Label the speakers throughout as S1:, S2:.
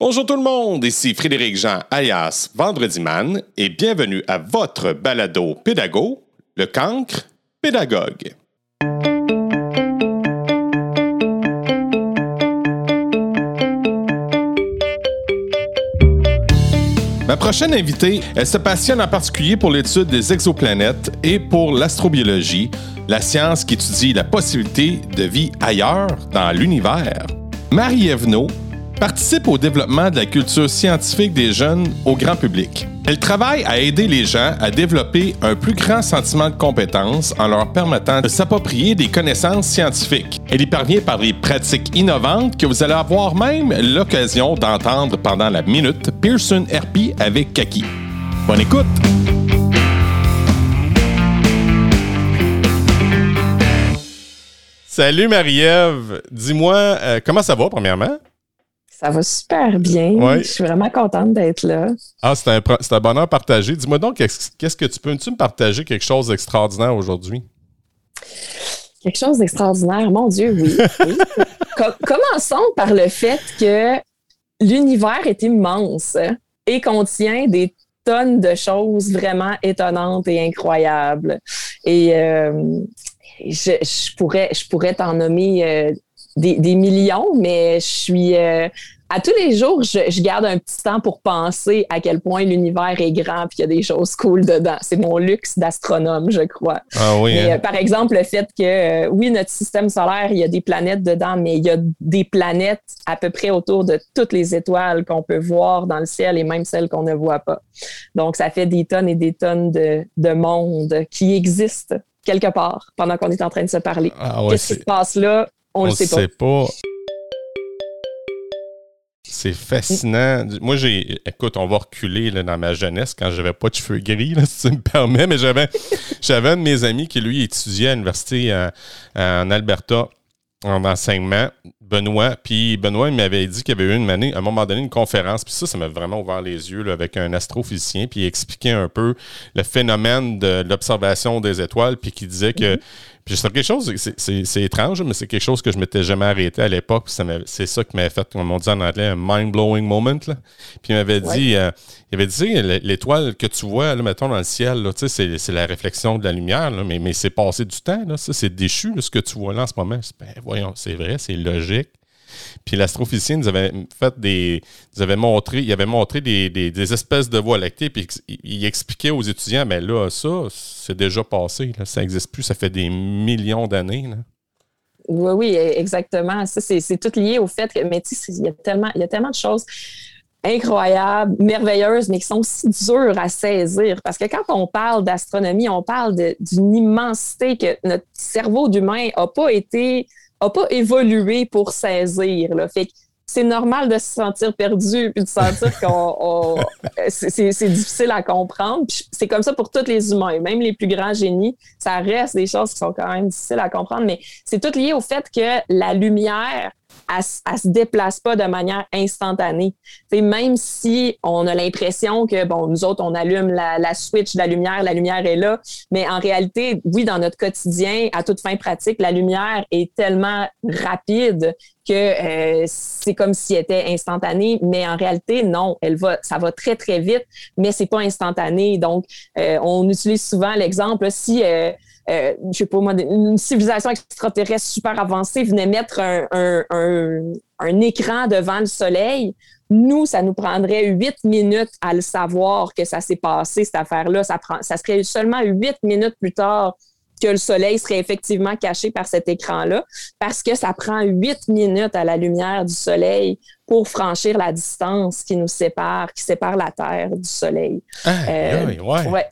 S1: Bonjour tout le monde, ici Frédéric Jean alias Vendredi Man et bienvenue à votre balado pédago, le cancre pédagogue. Ma prochaine invitée, elle se passionne en particulier pour l'étude des exoplanètes et pour l'astrobiologie, la science qui étudie la possibilité de vie ailleurs dans l'univers. Marie Evno participe au développement de la culture scientifique des jeunes au grand public. Elle travaille à aider les gens à développer un plus grand sentiment de compétence en leur permettant de s'approprier des connaissances scientifiques. Elle y parvient par des pratiques innovantes que vous allez avoir même l'occasion d'entendre pendant la minute Pearson RP avec Kaki. Bonne écoute! Salut Marie-Ève, dis-moi euh, comment ça va premièrement?
S2: Ça va super bien. Je suis vraiment contente d'être là.
S1: Ah, c'est un, un, bonheur partagé. Dis-moi donc, qu'est-ce que tu peux -tu me partager quelque chose d'extraordinaire aujourd'hui?
S2: Quelque chose d'extraordinaire, mon Dieu, oui. commençons par le fait que l'univers est immense et contient des tonnes de choses vraiment étonnantes et incroyables. Et euh, je, pourrais, je pourrais t'en nommer euh, des, millions, mais je suis euh, à tous les jours, je, garde un petit temps pour penser à quel point l'univers est grand et qu'il y a des choses cool dedans. C'est mon luxe d'astronome, je crois.
S1: Ah oui, hein?
S2: euh, par exemple, le fait que, euh, oui, notre système solaire, il y a des planètes dedans, mais il y a des planètes à peu près autour de toutes les étoiles qu'on peut voir dans le ciel et même celles qu'on ne voit pas. Donc, ça fait des tonnes et des tonnes de, de monde qui existent quelque part pendant qu'on est en train de se parler.
S1: Ah
S2: Qu'est-ce qui se passe là? On ne le sait pas.
S1: C'est fascinant. Moi, j'ai. Écoute, on va reculer là, dans ma jeunesse quand j'avais pas de cheveux gris, si tu me permets, mais j'avais, un de mes amis qui, lui, étudiait à l'université euh, en Alberta en enseignement, Benoît. Puis Benoît, il m'avait dit qu'il y avait eu une année, à un moment donné, une conférence. Puis ça, ça m'a vraiment ouvert les yeux avec un astrophysicien. Puis il expliquait un peu le phénomène de l'observation des étoiles. Puis qui disait que. Puis c'est quelque chose, c'est étrange, mais c'est quelque chose que je m'étais jamais arrêté à l'époque. C'est ça qui m'avait fait, comme on dit en anglais, un mind-blowing moment. Là. Puis il m'avait dit, euh, il avait dit, l'étoile que tu vois, là, mettons, dans le ciel, c'est la réflexion de la lumière, là, mais, mais c'est passé du temps. C'est déchu, ce que tu vois là en ce moment. Ben, voyons, c'est vrai, c'est logique. Puis l'astrophysicien nous avait fait des. Montré, il avait montré des, espèces de voies lactées, puis il, expliquait aux étudiants, mais là, ça, c'est déjà passé, ça n'existe plus, ça fait des millions d'années.
S2: Oui, oui, exactement. C'est tout lié au fait que, mais tu il y a tellement, il y a tellement de choses incroyables, merveilleuses, mais qui sont aussi dures à saisir. Parce que quand on parle d'astronomie, on parle d'une immensité que notre cerveau d'humain n'a pas été n'a pas évolué pour saisir. Là. Fait c'est normal de se sentir perdu puis de sentir qu'on c'est difficile à comprendre. C'est comme ça pour tous les humains, même les plus grands génies, ça reste des choses qui sont quand même difficiles à comprendre, mais c'est tout lié au fait que la lumière elle, ne se déplace pas de manière instantanée. C'est même si on a l'impression que, bon, nous autres, on allume la, switch de la lumière, la lumière est là, mais en réalité, oui, dans notre quotidien, à toute fin pratique, la lumière est tellement rapide que euh, c'est comme si elle était instantanée, mais en réalité, non, elle va, ça va très, très vite, mais c'est pas instantané. Donc, euh, on utilise souvent l'exemple, si euh, euh, je sais pas moi, une civilisation extraterrestre super avancée venait mettre un, écran devant le soleil, nous, ça nous prendrait huit minutes à le savoir que ça s'est passé, cette affaire-là. Ça, prend, ça serait seulement huit minutes plus tard que le soleil serait effectivement caché par cet écran-là, parce que ça prend huit minutes à la lumière du soleil pour franchir la distance qui nous sépare, qui sépare la Terre du soleil.
S1: Ah, euh, oui, ouais.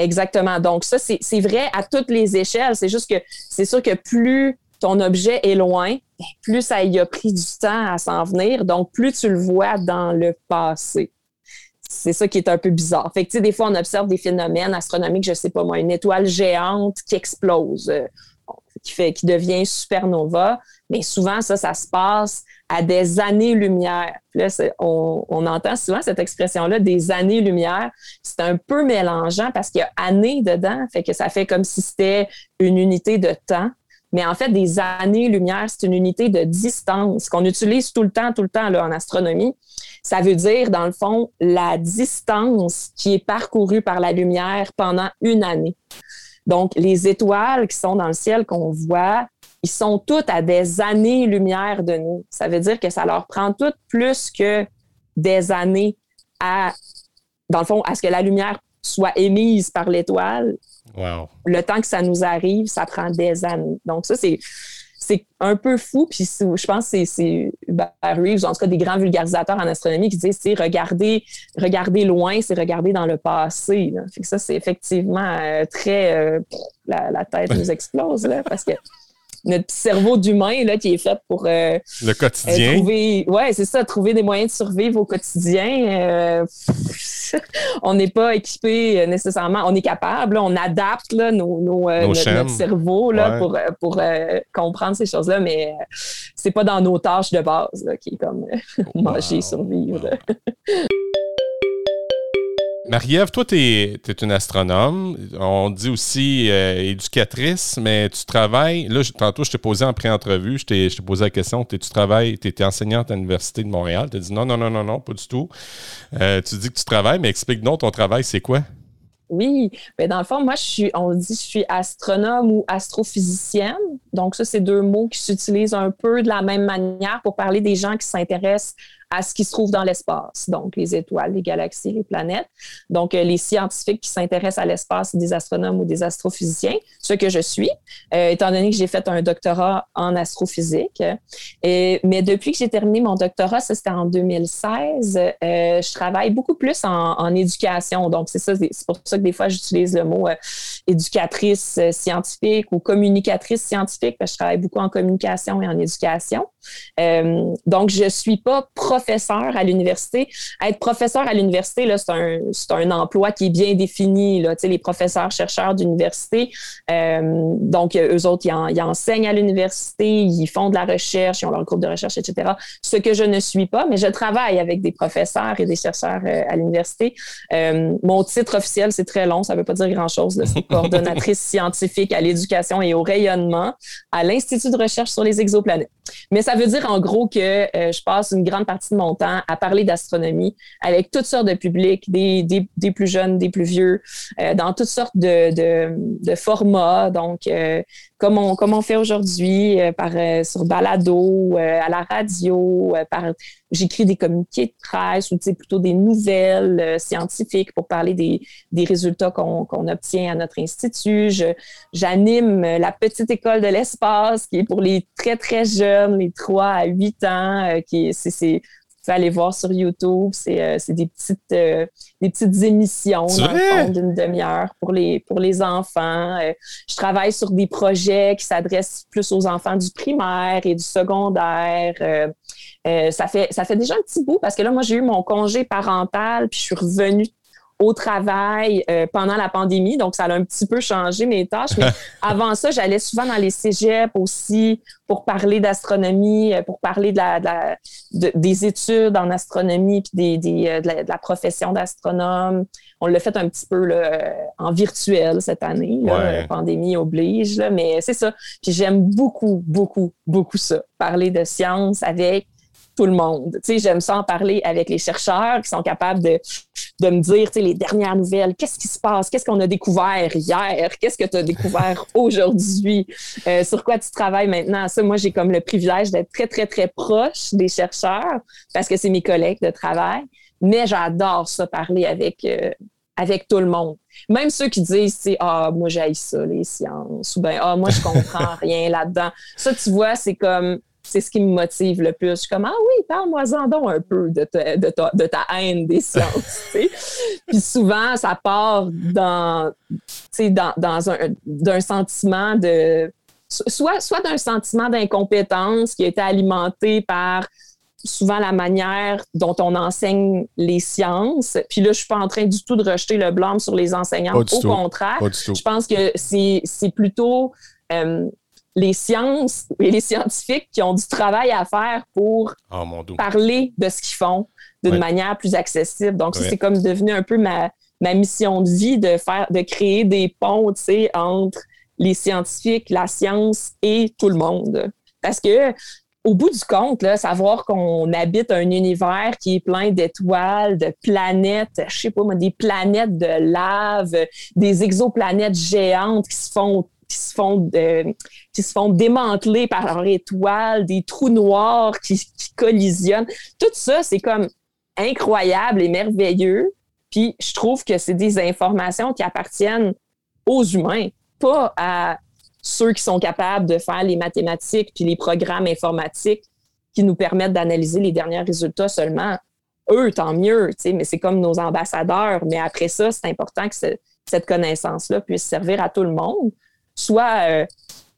S2: Exactement. Donc, ça, c'est vrai à toutes les échelles. C'est juste que c'est sûr que plus ton objet est loin, plus ça y a pris du temps à s'en venir. Donc, plus tu le vois dans le passé. C'est ça qui est un peu bizarre. Fait que, des fois, on observe des phénomènes astronomiques, je sais pas moi, une étoile géante qui explose, euh, qui, fait, qui devient supernova. Mais souvent, ça, ça se passe à des années-lumière. Là, on, on, entend souvent cette expression-là, des années-lumière. C'est un peu mélangeant parce qu'il y a années dedans, fait que ça fait comme si c'était une unité de temps. Mais en fait, des années-lumière, c'est une unité de distance qu'on utilise tout le temps, tout le temps là, en astronomie. Ça veut dire, dans le fond, la distance qui est parcourue par la lumière pendant une année. Donc, les étoiles qui sont dans le ciel qu'on voit, ils sont toutes à des années-lumière de nous. Ça veut dire que ça leur prend toutes plus que des années à, dans le fond, à ce que la lumière soit émise par l'étoile. Le temps que ça nous arrive, ça prend des années. Donc, ça, c'est c'est un peu fou. Puis je pense que c'est Reeves, en tout cas des grands vulgarisateurs en astronomie, qui disent c'est regarder, regarder loin, c'est regarder dans le passé. Fait que ça, c'est effectivement euh, très. Euh, la, tête nous explose, là, parce que notre cerveau d'humain là, qui est fait pour euh,
S1: le quotidien.
S2: trouver, ouais, c'est ça, trouver des moyens de survivre au quotidien. on n'est pas équipé nécessairement, on est capable, on adapte là, nos, notre, cerveau là, pour, pour comprendre ces choses-là, mais c'est pas dans nos tâches de base qui est comme manger, survivre.
S1: Marie-Ève, toi, tu es, une astronome. On dit aussi euh, éducatrice, mais tu travailles. Là, tantôt, je t'ai posé en pré-entrevue, je t'ai posé la question tu travailles, tu étais enseignante à l'Université de Montréal? Tu as dit non, non, non, non, non, pas du tout. Euh, tu dis que tu travailles, mais explique-nous ton travail, c'est quoi?
S2: Oui, mais dans le fond, moi, je suis, on dit, je suis astronome ou astrophysicienne. Donc, ça, c'est deux mots qui s'utilisent un peu de la même manière pour parler des gens qui s'intéressent à ce qui se trouve dans l'espace, donc les étoiles, les galaxies, les planètes. Donc, euh, les scientifiques qui s'intéressent à l'espace, des astronomes ou des astrophysiciens, ce que je suis, euh, étant donné que j'ai fait un doctorat en astrophysique. Mais depuis que j'ai terminé mon doctorat, ça c'était en 2016, euh, je travaille beaucoup plus en, éducation. Donc, c'est ça, c'est pour ça que des fois j'utilise le mot éducatrice scientifique ou communicatrice scientifique, parce que je travaille beaucoup en communication et en éducation. donc, je suis pas professeur à l'université. Être professeur à l'université, c'est un, un, emploi qui est bien défini. Là. Les professeurs, chercheurs d'université, euh, donc eux autres, ils, enseignent à l'université, ils font de la recherche, ils ont leur groupe de recherche, etc. Ce que je ne suis pas, mais je travaille avec des professeurs et des chercheurs euh, à l'université. Euh, mon titre officiel, c'est très long, ça ne veut pas dire grand-chose. C'est coordonnatrice scientifique à l'éducation et au rayonnement à l'Institut de recherche sur les exoplanètes. Mais ça veut dire en gros que je passe une grande partie de mon temps à parler d'astronomie avec toutes sortes de publics, des, plus jeunes, des plus vieux, euh, dans toutes sortes de formats. Donc, euh, comme, on, comme on fait aujourd'hui, euh, par sur balado, à la radio, par j'écris des communiqués de presse ou plutôt des nouvelles scientifiques pour parler des, des résultats qu'on obtient à notre institut. J'anime la petite école de l'espace qui est pour les très, très jeunes, les 3 à 8 ans, qui c'est pouvez aller voir sur YouTube. C'est euh, des, petites, euh, des petites émissions d'une demi-heure pour les, pour les enfants. Euh, je travaille sur des projets qui s'adressent plus aux enfants du primaire et du secondaire. ça, fait, ça fait déjà un petit bout parce que là, moi, j'ai eu mon congé parental, puis je suis revenue au travail euh, pendant la pandémie, donc ça a un petit peu changé mes tâches. Mais avant ça, j'allais souvent dans les cégeps aussi pour parler d'astronomie, euh, pour parler de la, des études en astronomie puis des, euh, de, la, profession d'astronome. On l'a fait un petit peu là, en virtuel cette année. La pandémie oblige, mais c'est ça. Puis j'aime beaucoup, beaucoup, beaucoup ça. Parler de science avec tout le monde. Tu sais, j'aime ça en parler avec les chercheurs qui sont capables de, de me dire, tu sais, les dernières nouvelles, qu'est-ce qui se passe, qu'est-ce qu'on a découvert hier, qu'est-ce que tu as découvert aujourd'hui, euh, sur quoi tu travailles maintenant? Ça, moi, j'ai comme le privilège d'être très, très, très proche des chercheurs parce que c'est mes collègues de travail, mais j'adore ça, parler avec, euh, avec tout le monde. Même ceux qui disent, c'est ah, moi, j'aille ça, les sciences, ou bien, ah, moi, je comprends rien là-dedans. Ça, tu vois, c'est comme, c'est ce qui me motive le plus. Je suis comme, ah oui, parle-moi-en donc un peu de ta, de, de ta haine des sciences. Puis souvent, ça part dans, dans, dans un d'un sentiment de. Soit, soit d'un sentiment d'incompétence qui a été alimenté par souvent la manière dont on enseigne les sciences. Puis là, je ne suis pas en train du tout de rejeter le blâme sur les enseignants. Au contraire, je pense que c'est plutôt euh, les sciences et les scientifiques qui ont du travail à faire pour
S1: ah,
S2: parler de ce qu'ils font d'une manière plus accessible. Donc, c'est comme devenu un peu ma, mission de vie de faire, de créer des ponts, entre les scientifiques, la science et tout le monde. Parce que au bout du compte, là, savoir qu'on habite un univers qui est plein d'étoiles, de planètes, je sais pas moi, des planètes de lave, des exoplanètes géantes qui se font qui se font qui se font démanteler par leur étoile, des trous noirs qui, qui collisionnent. Tout ça, c'est comme incroyable et merveilleux. Puis je trouve que c'est des informations qui appartiennent aux humains, pas à ceux qui sont capables de faire les mathématiques puis les programmes informatiques qui nous permettent d'analyser les derniers résultats seulement. Eux, tant mieux, mais c'est comme nos ambassadeurs. Mais après ça, c'est important que cette connaissance-là puisse servir à tout le monde, soit euh,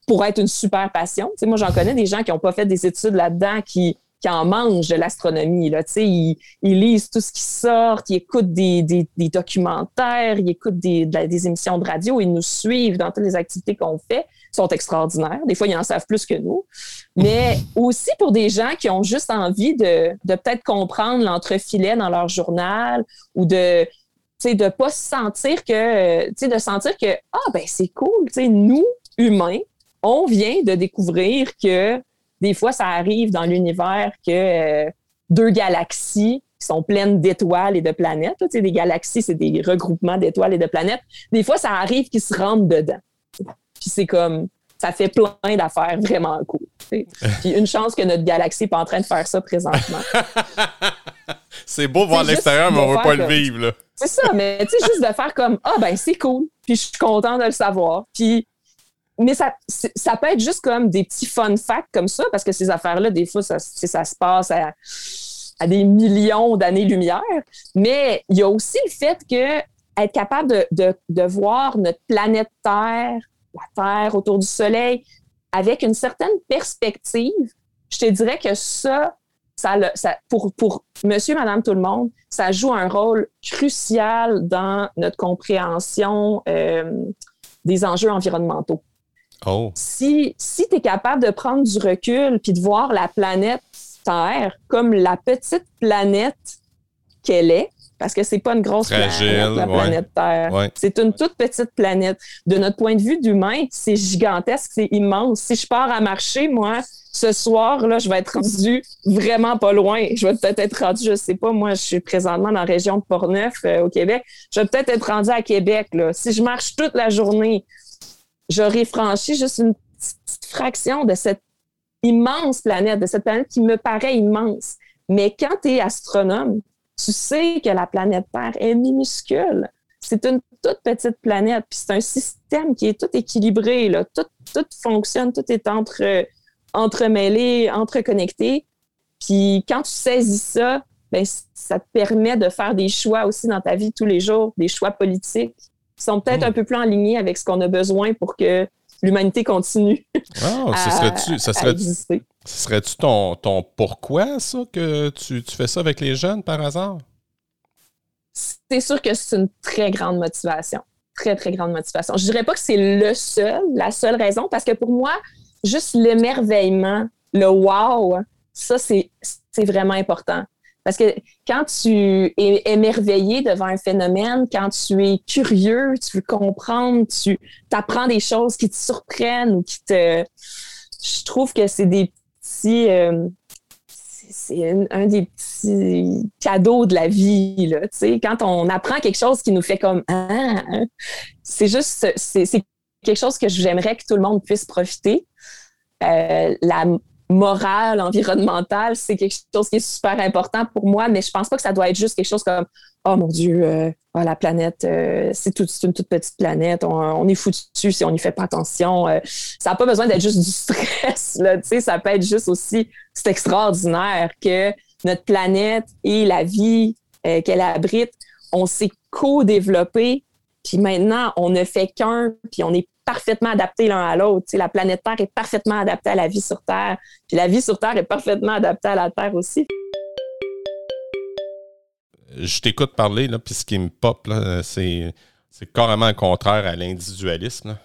S2: pour être une super passion. moi, j'en connais des gens qui n'ont pas fait des études là-dedans, qui, qui en mangent de l'astronomie. Là. Ils, ils lisent tout ce qui sort, ils écoutent des, documentaires, ils écoutent des, des, émissions de radio, ils nous suivent dans toutes les activités qu'on fait. Sont extraordinaires. Des fois, ils en savent plus que nous. Mais aussi pour des gens qui ont juste envie de, de peut-être comprendre l'entrefilet dans leur journal ou de de pas se sentir que, de sentir que, ah, ben c'est cool, nous, humains, on vient de découvrir que des fois, ça arrive dans l'univers que euh, deux galaxies qui sont pleines d'étoiles et de planètes, tu sais, des galaxies, c'est des regroupements d'étoiles et de planètes. Des fois, ça arrive qu'ils se rentrent dedans. Puis c'est comme, ça fait plein d'affaires vraiment cool. Puis une chance que notre galaxie n'est pas en train de faire ça présentement.
S1: c'est beau voir l'extérieur, mais on ne veut pas le vivre.
S2: C'est ça, mais tu sais, juste de faire comme Ah, ben c'est cool, puis je suis content de le savoir. Puis mais ça, ça peut être juste comme des petits fun facts comme ça, parce que ces affaires-là, des fois, ça, ça se passe à, des millions d'années-lumière. Mais il y a aussi le fait que être capable de, de, voir notre planète Terre, la Terre autour du Soleil, avec une certaine perspective, je te dirais que ça, ça, ça pour, pour monsieur, madame, tout le monde, ça joue un rôle crucial dans notre compréhension euh, des enjeux environnementaux.
S1: Oh.
S2: Si, si tu es capable de prendre du recul puis de voir la planète Terre comme la petite planète qu'elle est, parce que c'est pas une grosse planète, la planète Terre. C'est une toute petite planète. De notre point de vue d'humain, c'est gigantesque, c'est immense. Si je pars à marcher, moi, ce soir, là, je vais être rendu vraiment pas loin. Je vais peut-être être rendu, je sais pas, moi, je suis présentement dans la région de Portneuf, euh, au Québec. Je vais peut-être être rendu à Québec. Là. Si je marche toute la journée, j'aurais franchi juste une petite fraction de cette immense planète, de cette planète qui me paraît immense. Mais quand tu es astronome, tu sais que la planète Terre est minuscule. C'est une toute petite planète, puis c'est un système qui est tout équilibré, là. Tout, tout fonctionne, tout est entre, entremêlé, entreconnecté. Puis quand tu saisis ça, ben, ça te permet de faire des choix aussi dans ta vie tous les jours, des choix politiques sont peut-être hmm. un peu plus en ligne avec ce qu'on a besoin pour que l'humanité continue
S1: oh, à, serait-tu, ça serait, exister. Ce serait-tu ton, ton pourquoi, ça, que tu, tu fais ça avec les jeunes par hasard?
S2: C'est sûr que c'est une très grande motivation. Très, très grande motivation. Je dirais pas que c'est le seul, la seule raison, parce que pour moi, juste l'émerveillement, le wow, ça, c'est vraiment important. Parce que quand tu es émerveillé devant un phénomène, quand tu es curieux, tu veux comprendre, tu apprends des choses qui te surprennent ou qui te... Je trouve que c'est des petits... Euh, c'est un, des petits cadeaux de la vie. Là, quand on apprend quelque chose qui nous fait comme ah, hein, c'est juste c'est quelque chose que j'aimerais que tout le monde puisse profiter. Euh, la, morale, environnementale, c'est quelque chose qui est super important pour moi, mais je pense pas que ça doit être juste quelque chose comme Oh mon Dieu, oh, la planète, euh, c'est une toute petite planète, on, est foutu si on n'y fait pas attention. Euh, ça n'a pas besoin d'être juste du stress, là, ça peut être juste aussi, c'est extraordinaire que notre planète et la vie qu'elle abrite, on s'est co-développé, puis maintenant, on ne fait qu'un, puis on est parfaitement adaptés l'un à l'autre. la planète Terre est parfaitement adaptée à la vie sur Terre, puis la vie sur Terre est parfaitement adaptée à la Terre aussi.
S1: Je t'écoute parler, là, puis ce qui me pop, c'est, carrément contraire à l'individualisme.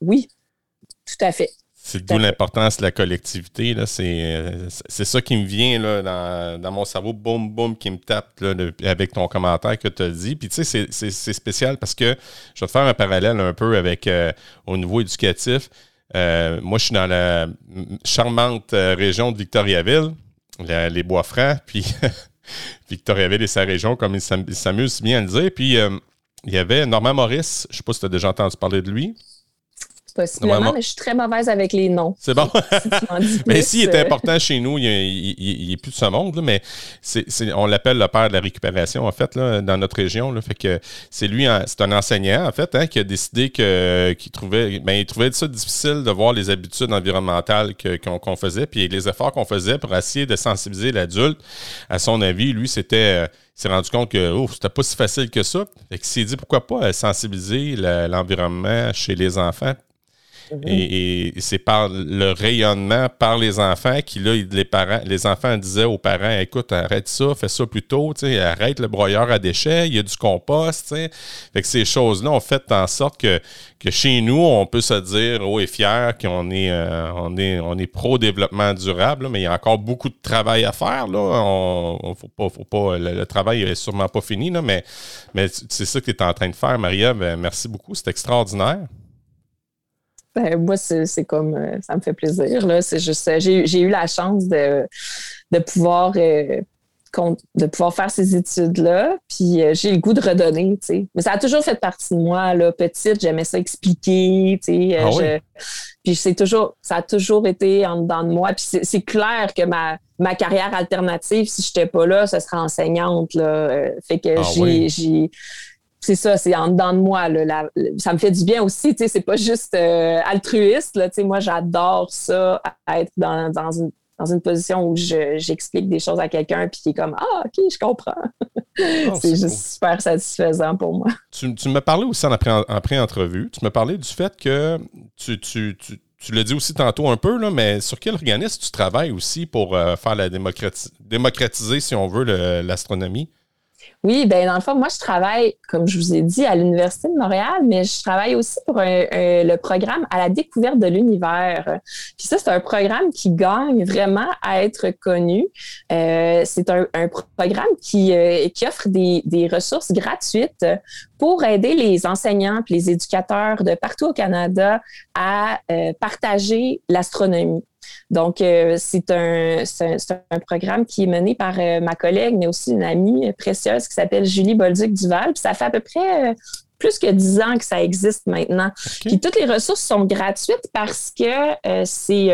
S2: Oui, tout à fait.
S1: C'est d'où l'importance de la collectivité. C'est, ça qui me vient là, dans, mon cerveau, boum, boum, qui me tape avec ton commentaire que tu as dit. Puis tu sais, c'est, spécial parce que je vais te faire un parallèle un peu avec euh, au niveau éducatif. moi, je suis dans la charmante région de Victoriaville, les Bois-Francs, puis Victoriaville et sa région, comme il s'amuse bien à le dire. Puis, il y avait Normand Maurice, je ne sais pas si tu as déjà entendu parler de lui.
S2: Possiblement, mais je suis très mauvaise avec les noms.
S1: C'est bon. mais s'il est euh. important chez nous, il n'est plus de ce monde, mais on l'appelle le père de la récupération, en fait, dans notre région. Là, fait que c'est lui, c'est un enseignant, en fait, hein, qui a décidé qu'il trouvait, ben, il trouvait ça difficile de voir les habitudes environnementales qu'on faisait, puis les efforts qu'on faisait pour essayer de sensibiliser l'adulte. À son avis, lui, c'était. Euh, s'est rendu compte que oh, c'était pas si facile que ça. Fait qu'il s'est dit pourquoi pas sensibiliser l'environnement chez les enfants Mhm. Et, c'est par le rayonnement par les enfants qui, là, les parents, les enfants disaient aux parents écoute, arrête ça, fais ça plus tôt, arrête le broyeur à déchets, il y a du compost. Fait que ces choses-là ont fait en sorte que, que chez nous, on peut se dire haut et fier qu'on est, euh, on est, on est pro-développement durable, mais il y a encore beaucoup de travail à faire. Là. On, faut pas, faut pas, le, travail est sûrement pas fini, là, mais, mais c'est ça que tu es en train de faire, Maria. Ben, merci beaucoup, c'est extraordinaire.
S2: Ben, moi, c'est comme, euh, ça me fait plaisir. C'est juste, euh, j'ai eu la chance de, de pouvoir. Euh, de pouvoir faire ces études-là, puis j'ai le goût de redonner. Mais ça a toujours fait partie de moi, là, petite, j'aimais ça expliquer. Ah puis c'est toujours, ça a toujours été en dedans de moi. Puis c'est clair que ma, ma carrière alternative, si je n'étais pas là, ce serait enseignante, là. fait que ah j'ai c'est ça, c'est en dedans de moi. ça me fait du bien aussi. C'est pas juste euh, altruiste. Là, moi, j'adore ça, être dans, une, dans une position où j'explique des choses à quelqu'un puis qui est comme Ah, OK, je comprends. Oh, c'est juste super satisfaisant pour moi.
S1: Tu, tu me parlais aussi en pré-entrevue. Tu me parlais du fait que tu, tu, tu tu l'as dit aussi tantôt un peu, là, mais sur quel organisme tu travailles aussi pour euh, faire la démocratiser, si on veut, l'astronomie?
S2: Oui, ben dans le fond, moi, je travaille, comme je vous ai dit, à l'Université de Montréal, mais je travaille aussi pour le programme à la découverte de l'univers. Puis ça, c'est un programme qui gagne vraiment à être connu. Euh, c'est un, programme qui, euh, qui offre des, des, ressources gratuites pour aider les enseignants et les éducateurs de partout au Canada à euh, partager l'astronomie. Donc, euh, c'est un, un, programme qui est mené par euh, ma collègue, mais aussi une amie précieuse qui s'appelle Julie Bolduc-Duval. Puis ça fait à peu près euh, plus que dix ans que ça existe maintenant. Puis toutes les ressources sont gratuites parce que c'est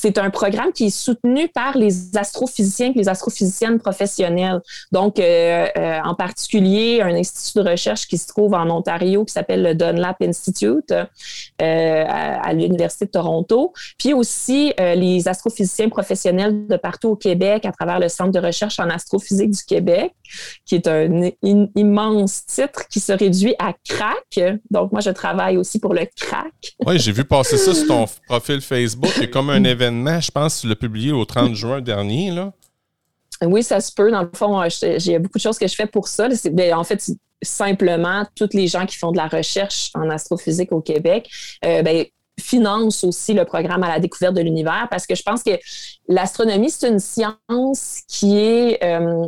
S2: c'est un programme qui est soutenu par les astrophysiciens et les astrophysiciennes professionnelles. Donc, euh, euh, en particulier, un institut de recherche qui se trouve en Ontario qui s'appelle le Dunlap Institute euh, à, l'Université de Toronto. Puis aussi, les astrophysiciens professionnels de partout au Québec à travers le Centre de recherche en astrophysique du Québec, qui est un immense titre qui se réduit à CRAC. Donc, moi, je travaille aussi pour le CRAC.
S1: Oui, j'ai vu passer ça sur ton profil Facebook. A comme un événement je pense que tu l'as publié au 30 juin dernier. Là.
S2: Oui, ça se peut. Dans le fond, j'ai beaucoup de choses que je fais pour ça. Ben, en fait, simplement, tous les gens qui font de la recherche en astrophysique au Québec, euh, ben, financent aussi le programme à la découverte de l'univers parce que je pense que l'astronomie, c'est une science qui est euh,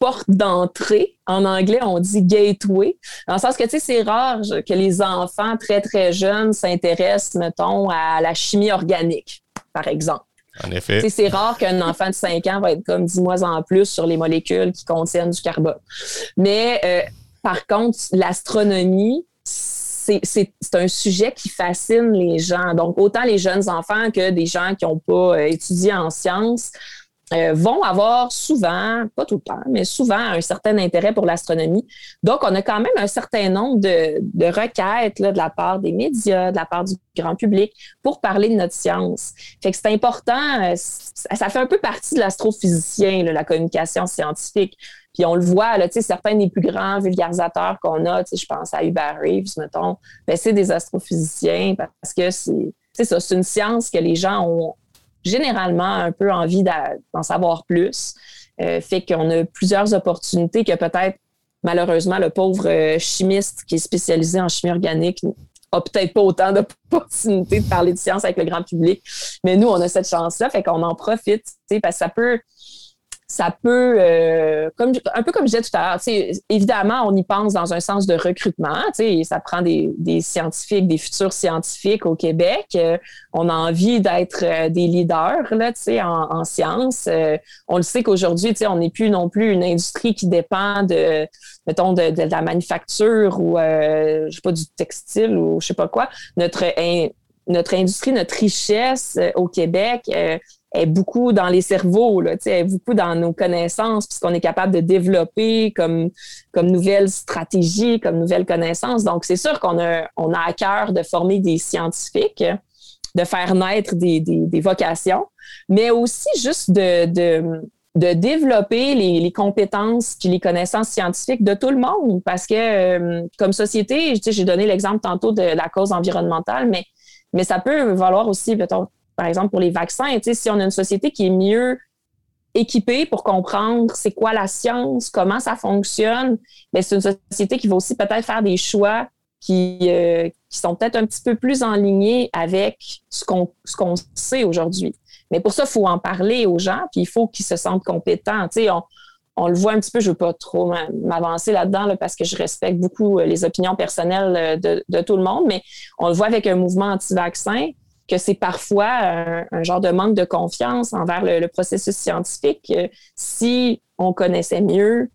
S2: porte d'entrée. En anglais, on dit gateway. Dans le sens que, tu sais, c'est rare que les enfants très, très jeunes s'intéressent, mettons, à la chimie organique par exemple.
S1: En effet.
S2: C'est rare qu'un enfant de 5 ans va être comme 10 mois en plus sur les molécules qui contiennent du carbone. Mais euh, par contre, l'astronomie, c'est un sujet qui fascine les gens. Donc, autant les jeunes enfants que des gens qui n'ont pas euh, étudié en sciences euh, vont avoir souvent, pas tout le temps, mais souvent un certain intérêt pour l'astronomie. Donc, on a quand même un certain nombre de, requêtes de la part des médias, de la part du grand public pour parler de notre science. Fait que c'est important, euh, ça fait un peu partie de l'astrophysicien, la communication scientifique. Puis on le voit, là, certains des plus grands vulgarisateurs qu'on a, je pense à Hubert Reeves, mettons, ben, c'est des astrophysiciens parce que c'est c'est une science que les gens ont, généralement un peu envie d'en savoir plus. Euh, fait qu'on a plusieurs opportunités que peut-être, malheureusement, le pauvre euh, chimiste qui est spécialisé en chimie organique a peut-être pas autant d'opportunités de parler de science avec le grand public. Mais nous, on a cette chance-là, fait qu'on en profite, parce que ça peut ça peut, euh, un peu comme je disais tout à l'heure, évidemment, on y pense dans un sens de recrutement. Ça prend des, scientifiques, des futurs scientifiques au Québec. Euh, on a envie d'être euh, des leaders là, en, en sciences. on le sait qu'aujourd'hui, on n'est plus non plus une industrie qui dépend de, mettons, de, la manufacture ou, je sais pas, du textile ou je sais pas quoi. Notre, notre industrie, notre richesse au Québec, est beaucoup dans les cerveaux, là, est beaucoup dans nos connaissances, puisqu'on est capable de développer comme, comme nouvelles stratégies, comme nouvelles connaissances. Donc, c'est sûr qu'on a, on a à cœur de former des scientifiques, de faire naître des, des, vocations, mais aussi juste de, de, de développer les, les, compétences puis les connaissances scientifiques de tout le monde. Parce que, euh, comme société, j'ai donné l'exemple tantôt de la cause environnementale, mais mais ça peut valoir aussi, peut-être par exemple, pour les vaccins, si on a une société qui est mieux équipée pour comprendre c'est quoi la science, comment ça fonctionne, ben, c'est une société qui va aussi peut-être faire des choix qui, euh, sont peut-être un petit peu plus en ligne avec ce qu'on sait aujourd'hui. Mais pour ça, il faut en parler aux gens, puis il faut qu'ils se sentent compétents. On, on le voit un petit peu, je ne veux pas trop m'avancer là-dedans parce que je respecte beaucoup euh, les opinions personnelles euh, de, de, tout le monde, mais on le voit avec un mouvement anti-vaccin que c'est parfois un, genre de manque de confiance envers le, processus scientifique. Si on connaissait mieux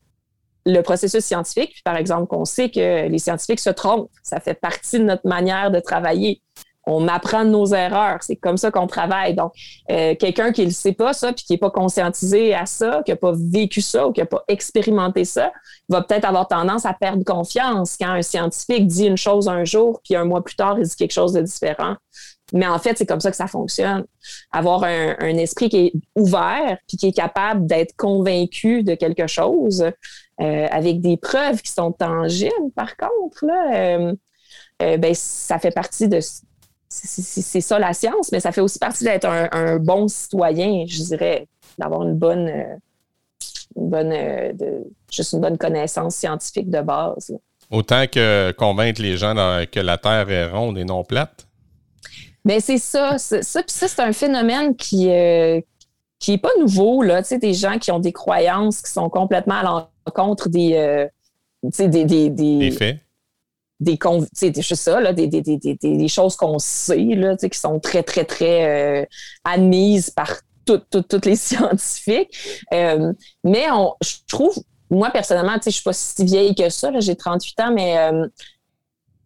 S2: le processus scientifique, par exemple, qu'on sait que les scientifiques se trompent, ça fait partie de notre manière de travailler. On apprend nos erreurs, c'est comme ça qu'on travaille. Donc, euh, quelqu'un qui ne sait pas ça, puis qui n'est pas conscientisé à ça, qui n'a pas vécu ça ou qui n'a pas expérimenté ça, va peut-être avoir tendance à perdre confiance quand un scientifique dit une chose un jour, puis un mois plus tard, il dit quelque chose de différent. Mais en fait, c'est comme ça que ça fonctionne. Avoir un, esprit qui est ouvert, puis qui est capable d'être convaincu de quelque chose, euh, avec des preuves qui sont tangibles, par contre, là, euh, euh, ben, ça fait partie de... C'est ça la science, mais ça fait aussi partie d'être un, bon citoyen, je dirais, d'avoir une bonne... une bonne juste une bonne connaissance scientifique de base.
S1: Autant que convaincre les gens que la Terre est ronde et non plate?
S2: Ben c'est ça. Ça, ça c'est un phénomène qui euh, qui est pas nouveau là. Tu sais, des gens qui ont des croyances qui sont complètement à l'encontre des, euh, des, des, des,
S1: des faits.
S2: Des, je ça, là, des, des, des, des, choses qu'on sait, là, qui sont très, très, très euh, admises par tous les scientifiques. Euh, mais on, je trouve, moi, personnellement, je ne suis pas si vieille que ça, j'ai 38 ans, mais euh,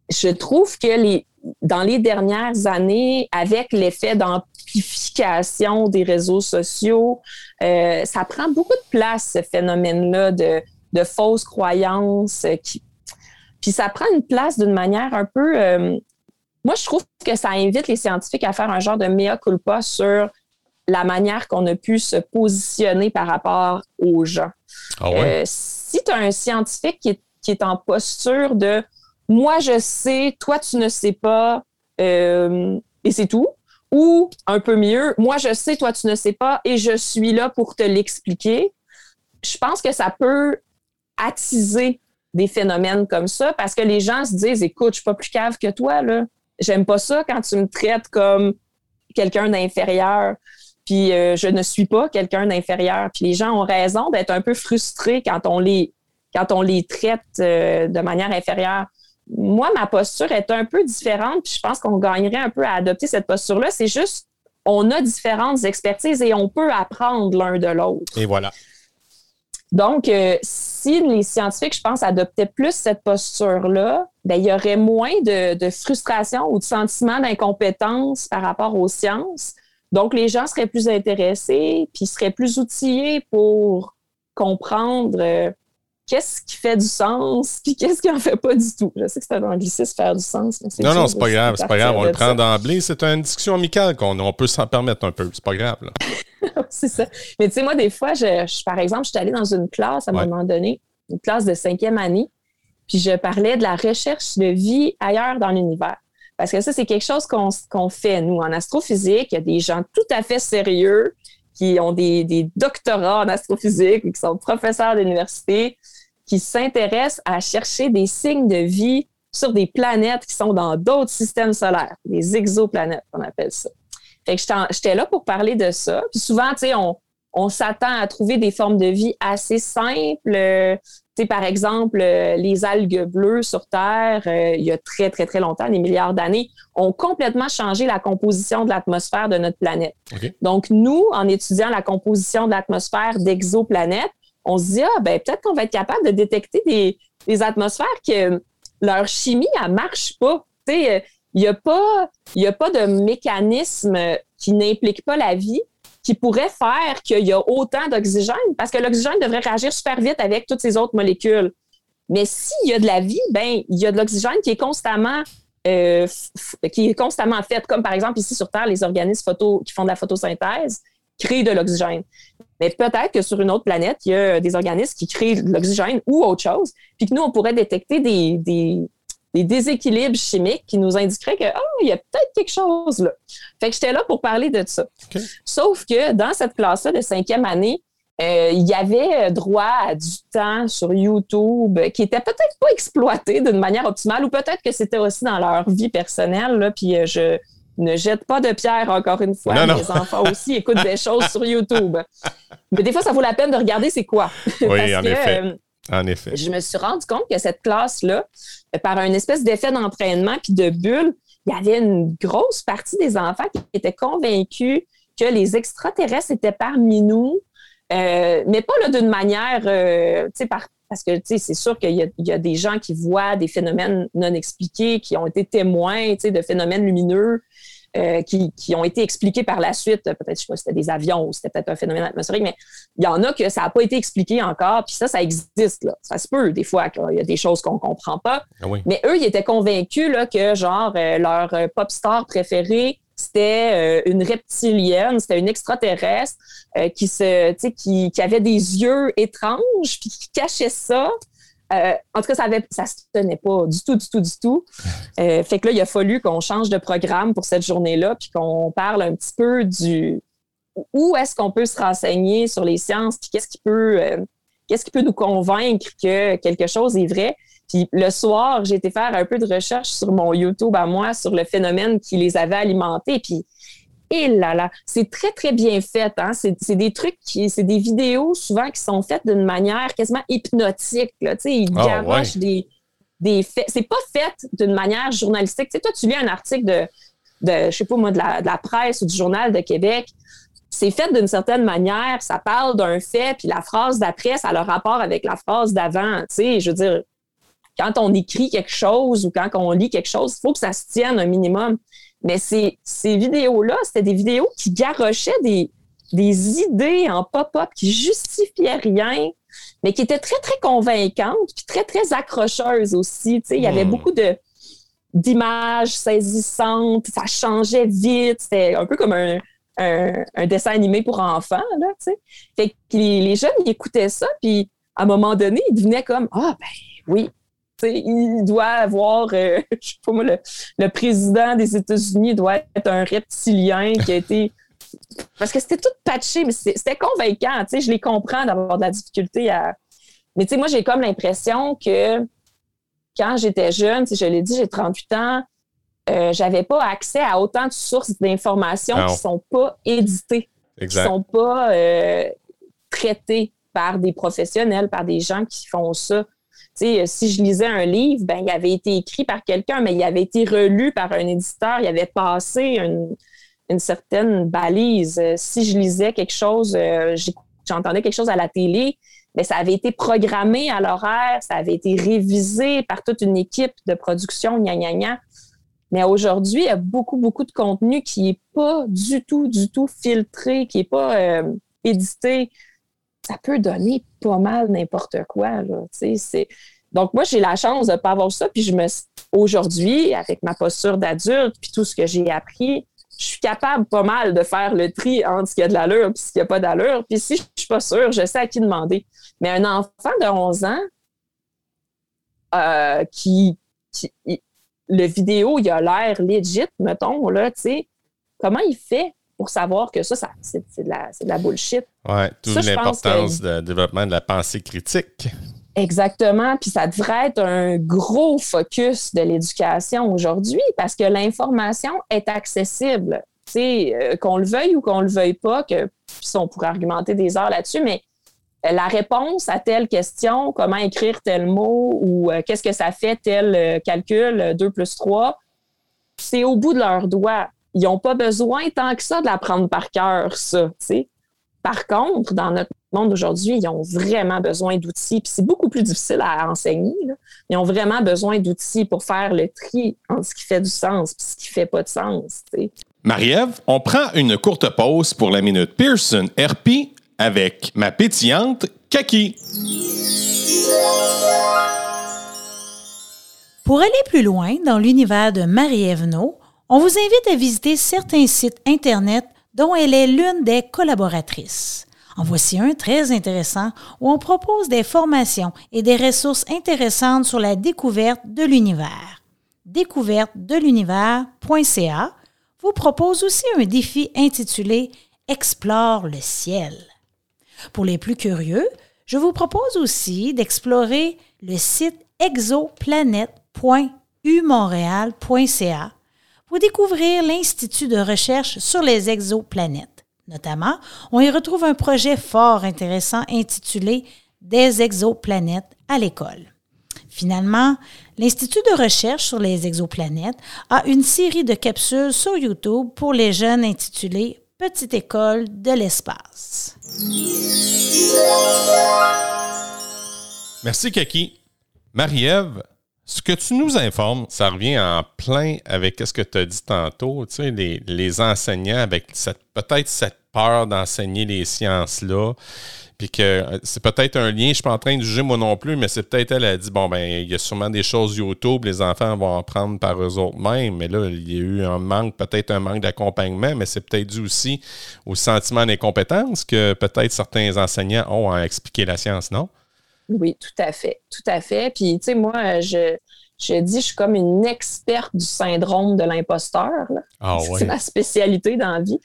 S2: je trouve que les, dans les dernières années, avec l'effet d'amplification des réseaux sociaux, euh, ça prend beaucoup de place, ce phénomène-là de, de, fausses croyances. Qui, puis ça prend une place d'une manière un peu... Euh, moi, je trouve que ça invite les scientifiques à faire un genre de mea culpa sur la manière qu'on a pu se positionner par rapport aux gens.
S1: Ah ouais?
S2: euh, si tu as un scientifique qui est, qui est en posture de moi je sais, toi tu ne sais pas, euh, et c'est tout. Ou un peu mieux, moi je sais, toi tu ne sais pas, et je suis là pour te l'expliquer. Je pense que ça peut attiser des phénomènes comme ça parce que les gens se disent écoute, je suis pas plus cave que toi là. J'aime pas ça quand tu me traites comme quelqu'un d'inférieur. Puis euh, je ne suis pas quelqu'un d'inférieur. Puis les gens ont raison d'être un peu frustrés quand on les quand on les traite euh, de manière inférieure moi, ma posture est un peu différente, puis je pense qu'on gagnerait un peu à adopter cette posture-là. C'est juste, on a différentes expertises et on peut apprendre l'un de l'autre.
S1: Et voilà.
S2: Donc, euh, si les scientifiques, je pense, adoptaient plus cette posture-là, ben, il y aurait moins de, frustration ou de sentiment d'incompétence par rapport aux sciences. Donc, les gens seraient plus intéressés, puis seraient plus outillés pour comprendre euh, qu'est-ce qui fait du sens, puis qu'est-ce qui en fait pas du tout. Je sais que c'est un anglicisme faire du sens.
S1: non, non, c'est pas grave, c'est pas grave. On le prend d'emblée. C'est une discussion amicale qu'on on peut s'en permettre un peu. C'est pas grave.
S2: c'est ça. Mais tu sais, moi, des fois, je, par exemple, je suis allée dans une classe à un moment donné, une classe de cinquième année, puis je parlais de la recherche de vie ailleurs dans l'univers. Parce que ça, c'est quelque chose qu'on fait, nous, en astrophysique. Il y a des gens tout à fait sérieux qui ont des, des doctorats en astrophysique ou qui sont professeurs d'université qui s'intéressent à chercher des signes de vie sur des planètes qui sont dans d'autres systèmes solaires, les exoplanètes, on appelle ça. Fait que j'étais là pour parler de ça. Puis souvent, tu sais, on, on s'attend à trouver des formes de vie assez simples. Euh, par exemple, euh, les algues bleues sur Terre, euh, il y a très, très, très longtemps, des milliards d'années, ont complètement changé la composition de l'atmosphère de notre planète. Donc, nous, en étudiant la composition de l'atmosphère d'exoplanètes, on se dit, ah, ben, peut-être qu'on va être capable de détecter des, des atmosphères que leur chimie, elle marche pas. il n'y a, pas, a pas de mécanisme qui n'implique pas la vie qui pourrait faire qu'il y a autant d'oxygène, parce que l'oxygène devrait réagir super vite avec toutes ces autres molécules. Mais s'il y a de la vie, ben il y a de l'oxygène qui est constamment euh, qui est constamment fait, comme par exemple ici sur Terre, les organismes qui font de la photosynthèse créent de l'oxygène. Mais peut-être que sur une autre planète, il y a des organismes qui créent de l'oxygène ou autre chose, puis que nous, on pourrait détecter des, des déséquilibres chimiques qui nous indiqueraient que oh, il y a peut-être quelque chose là. Fait que j'étais là pour parler de ça. Sauf que dans cette classe-là de cinquième année, euh, il y avait droit à du temps sur YouTube qui était peut-être pas exploité d'une manière optimale ou peut-être que c'était aussi dans leur vie personnelle. Là, puis euh, je ne jette pas de pierre encore une fois. Les enfants aussi écoutent des choses sur YouTube. Mais des fois, ça vaut la peine de regarder c'est quoi.
S1: Oui, en effet. Euh,
S2: Je me suis rendu compte que cette classe-là, par un espèce d'effet d'entraînement puis de bulle, il y avait une grosse partie des enfants qui étaient convaincus que les extraterrestres étaient parmi nous, euh, mais pas d'une manière, euh, parce que c'est sûr qu'il y, a des gens qui voient des phénomènes non expliqués, qui ont été témoins de phénomènes lumineux, euh, qui, ont été expliqués par la suite. Peut-être, je sais pas, c'était des avions ou c'était peut-être un phénomène atmosphérique, mais il y en a que ça n'a pas été expliqué encore. Puis ça, ça existe. Là. Ça se peut des fois qu'il y a des choses qu'on ne comprend pas.
S1: Ah
S2: mais eux, ils étaient convaincus là, que genre euh, leur euh, pop star préféré, c'était une reptilienne, c'était une extraterrestre qui, se, qui, qui avait des yeux étranges, puis qui cachait ça. Euh, en tout cas, ça, ne ça se tenait pas du tout, du tout, du tout. Euh, fait que là, il a fallu qu'on change de programme pour cette journée-là, puis qu'on parle un petit peu du où est-ce qu'on peut se renseigner sur les sciences, puis qu'est-ce qui peut, euh, qu'est-ce qui peut nous convaincre que quelque chose est vrai. Puis le soir, j'ai été faire un peu de recherche sur mon YouTube à moi sur le phénomène qui les avait alimentés. Puis et là là, c'est très, très bien fait. Hein? C'est des trucs qui, c'est des vidéos souvent qui sont faites d'une manière quasiment hypnotique. Là. Ils oh, garochent des, des faits. C'est pas fait d'une manière journalistique. sais, toi, tu lis un article de, de, je sais pas moi, de la, de la presse ou du Journal de Québec. C'est fait d'une certaine manière, ça parle d'un fait, puis la phrase d'après, ça a le rapport avec la phrase d'avant. Je veux dire, quand on écrit quelque chose ou quand on lit quelque chose, il faut que ça se tienne un minimum. Mais ces, ces vidéos-là, c'était des vidéos qui garochaient des, des idées en pop-up qui justifiaient rien, mais qui étaient très, très convaincantes, puis très, très accrocheuses aussi. Il y avait hmm. beaucoup de d'images saisissantes, ça changeait vite, c'était un peu comme un, un, dessin animé pour enfants, là, Fait que les, les jeunes, ils écoutaient ça, puis à un moment donné, ils devenaient comme « Ah, ben oui, il doit avoir, euh, je sais pas moi, le, président des États-Unis doit être un reptilien qui a été. Parce que c'était tout patché, mais c'était convaincant. Je les comprends d'avoir de la difficulté à. Mais tu sais, moi, j'ai comme l'impression que quand j'étais jeune, je l'ai dit, j'ai 38 ans, euh, j'avais pas accès à autant de sources d'informations qui ne sont pas éditées, qui ne sont pas euh, traitées par des professionnels, par des gens qui font ça si je lisais un livre, ben, il avait été écrit par quelqu'un, mais il avait été relu par un éditeur, il avait passé une, certaine balise. Si je lisais quelque chose, euh, j'entendais quelque chose à la télé, mais ben, ça avait été programmé à l'horaire, ça avait été révisé par toute une équipe de production, gna gna gna. Mais aujourd'hui, il y a beaucoup, beaucoup de contenu qui n'est pas du tout, du tout filtré, qui n'est pas euh, édité ça peut donner pas mal n'importe quoi. Donc, moi, j'ai la chance de ne pas avoir ça. Puis, je me aujourd'hui, avec ma posture d'adulte, puis tout ce que j'ai appris, je suis capable pas mal de faire le tri entre ce qui a de l'allure et ce qui n'a pas d'allure. Puis, si je ne suis pas sûre, je sais à qui demander. Mais un enfant de 11 ans euh, qui, le vidéo, il a l'air legit, mettons, là, tu sais, comment il fait pour savoir que ça, ça c'est de, la, de la bullshit.
S1: Oui, toute l'importance du développement de la pensée critique.
S2: Exactement. Puis ça devrait être un gros focus de l'éducation aujourd'hui parce que l'information est accessible. euh, qu'on le veuille ou qu'on le veuille pas, que on pourrait argumenter des heures là-dessus, mais la réponse à telle question, comment écrire tel mot ou qu'est-ce que ça fait tel calcul, 2 plus 3, c'est au bout de leurs doigts. Ils n'ont pas besoin tant que ça de l'apprendre par cœur, ça. Par contre, dans notre monde d'aujourd'hui, ils ont vraiment besoin d'outils. Puis c'est beaucoup plus difficile à enseigner. Ils ont vraiment besoin d'outils pour faire le tri entre ce qui fait du sens et ce qui ne fait pas de sens.
S1: Marie-Ève, on prend une courte pause pour la minute Pearson RP avec ma pétillante Kaki.
S3: Pour aller plus loin dans l'univers de Marie-Ève on vous invite à visiter certains sites Internet dont elle est l'une des collaboratrices. En voici un très intéressant où on propose des formations et des ressources intéressantes sur la découverte de l'univers. Découvertedelunivers.ca vous propose aussi un défi intitulé Explore le ciel. Pour les plus curieux, je vous propose aussi d'explorer le site exoplanète.umontréal.ca pour découvrir l'Institut de recherche sur les exoplanètes. Notamment, on y retrouve un projet fort intéressant intitulé Des exoplanètes à l'école. Finalement, l'Institut de recherche sur les exoplanètes a une série de capsules sur YouTube pour les jeunes intitulée Petite école de l'espace.
S1: Merci Kaki. Marie-Ève, ce que tu nous informes, ça revient en plein avec ce que tu as dit tantôt, tu sais, les, enseignants avec peut-être cette peur d'enseigner les sciences-là, puis que euh, c'est peut-être un lien, je suis pas en train de juger moi non plus, mais c'est peut-être elle a dit, bon, ben, il y a sûrement des choses YouTube, les enfants vont apprendre par eux autres mêmes, mais là, il y a eu un manque, peut-être un manque d'accompagnement, mais c'est peut-être dû aussi au sentiment d'incompétence que peut-être certains enseignants ont à expliquer la science, non?
S2: Oui, tout à fait. Tout à fait. Puis, tu sais, moi, je, je dis, je suis comme une experte du syndrome de l'imposteur.
S1: Ah,
S2: c'est ma spécialité dans la vie.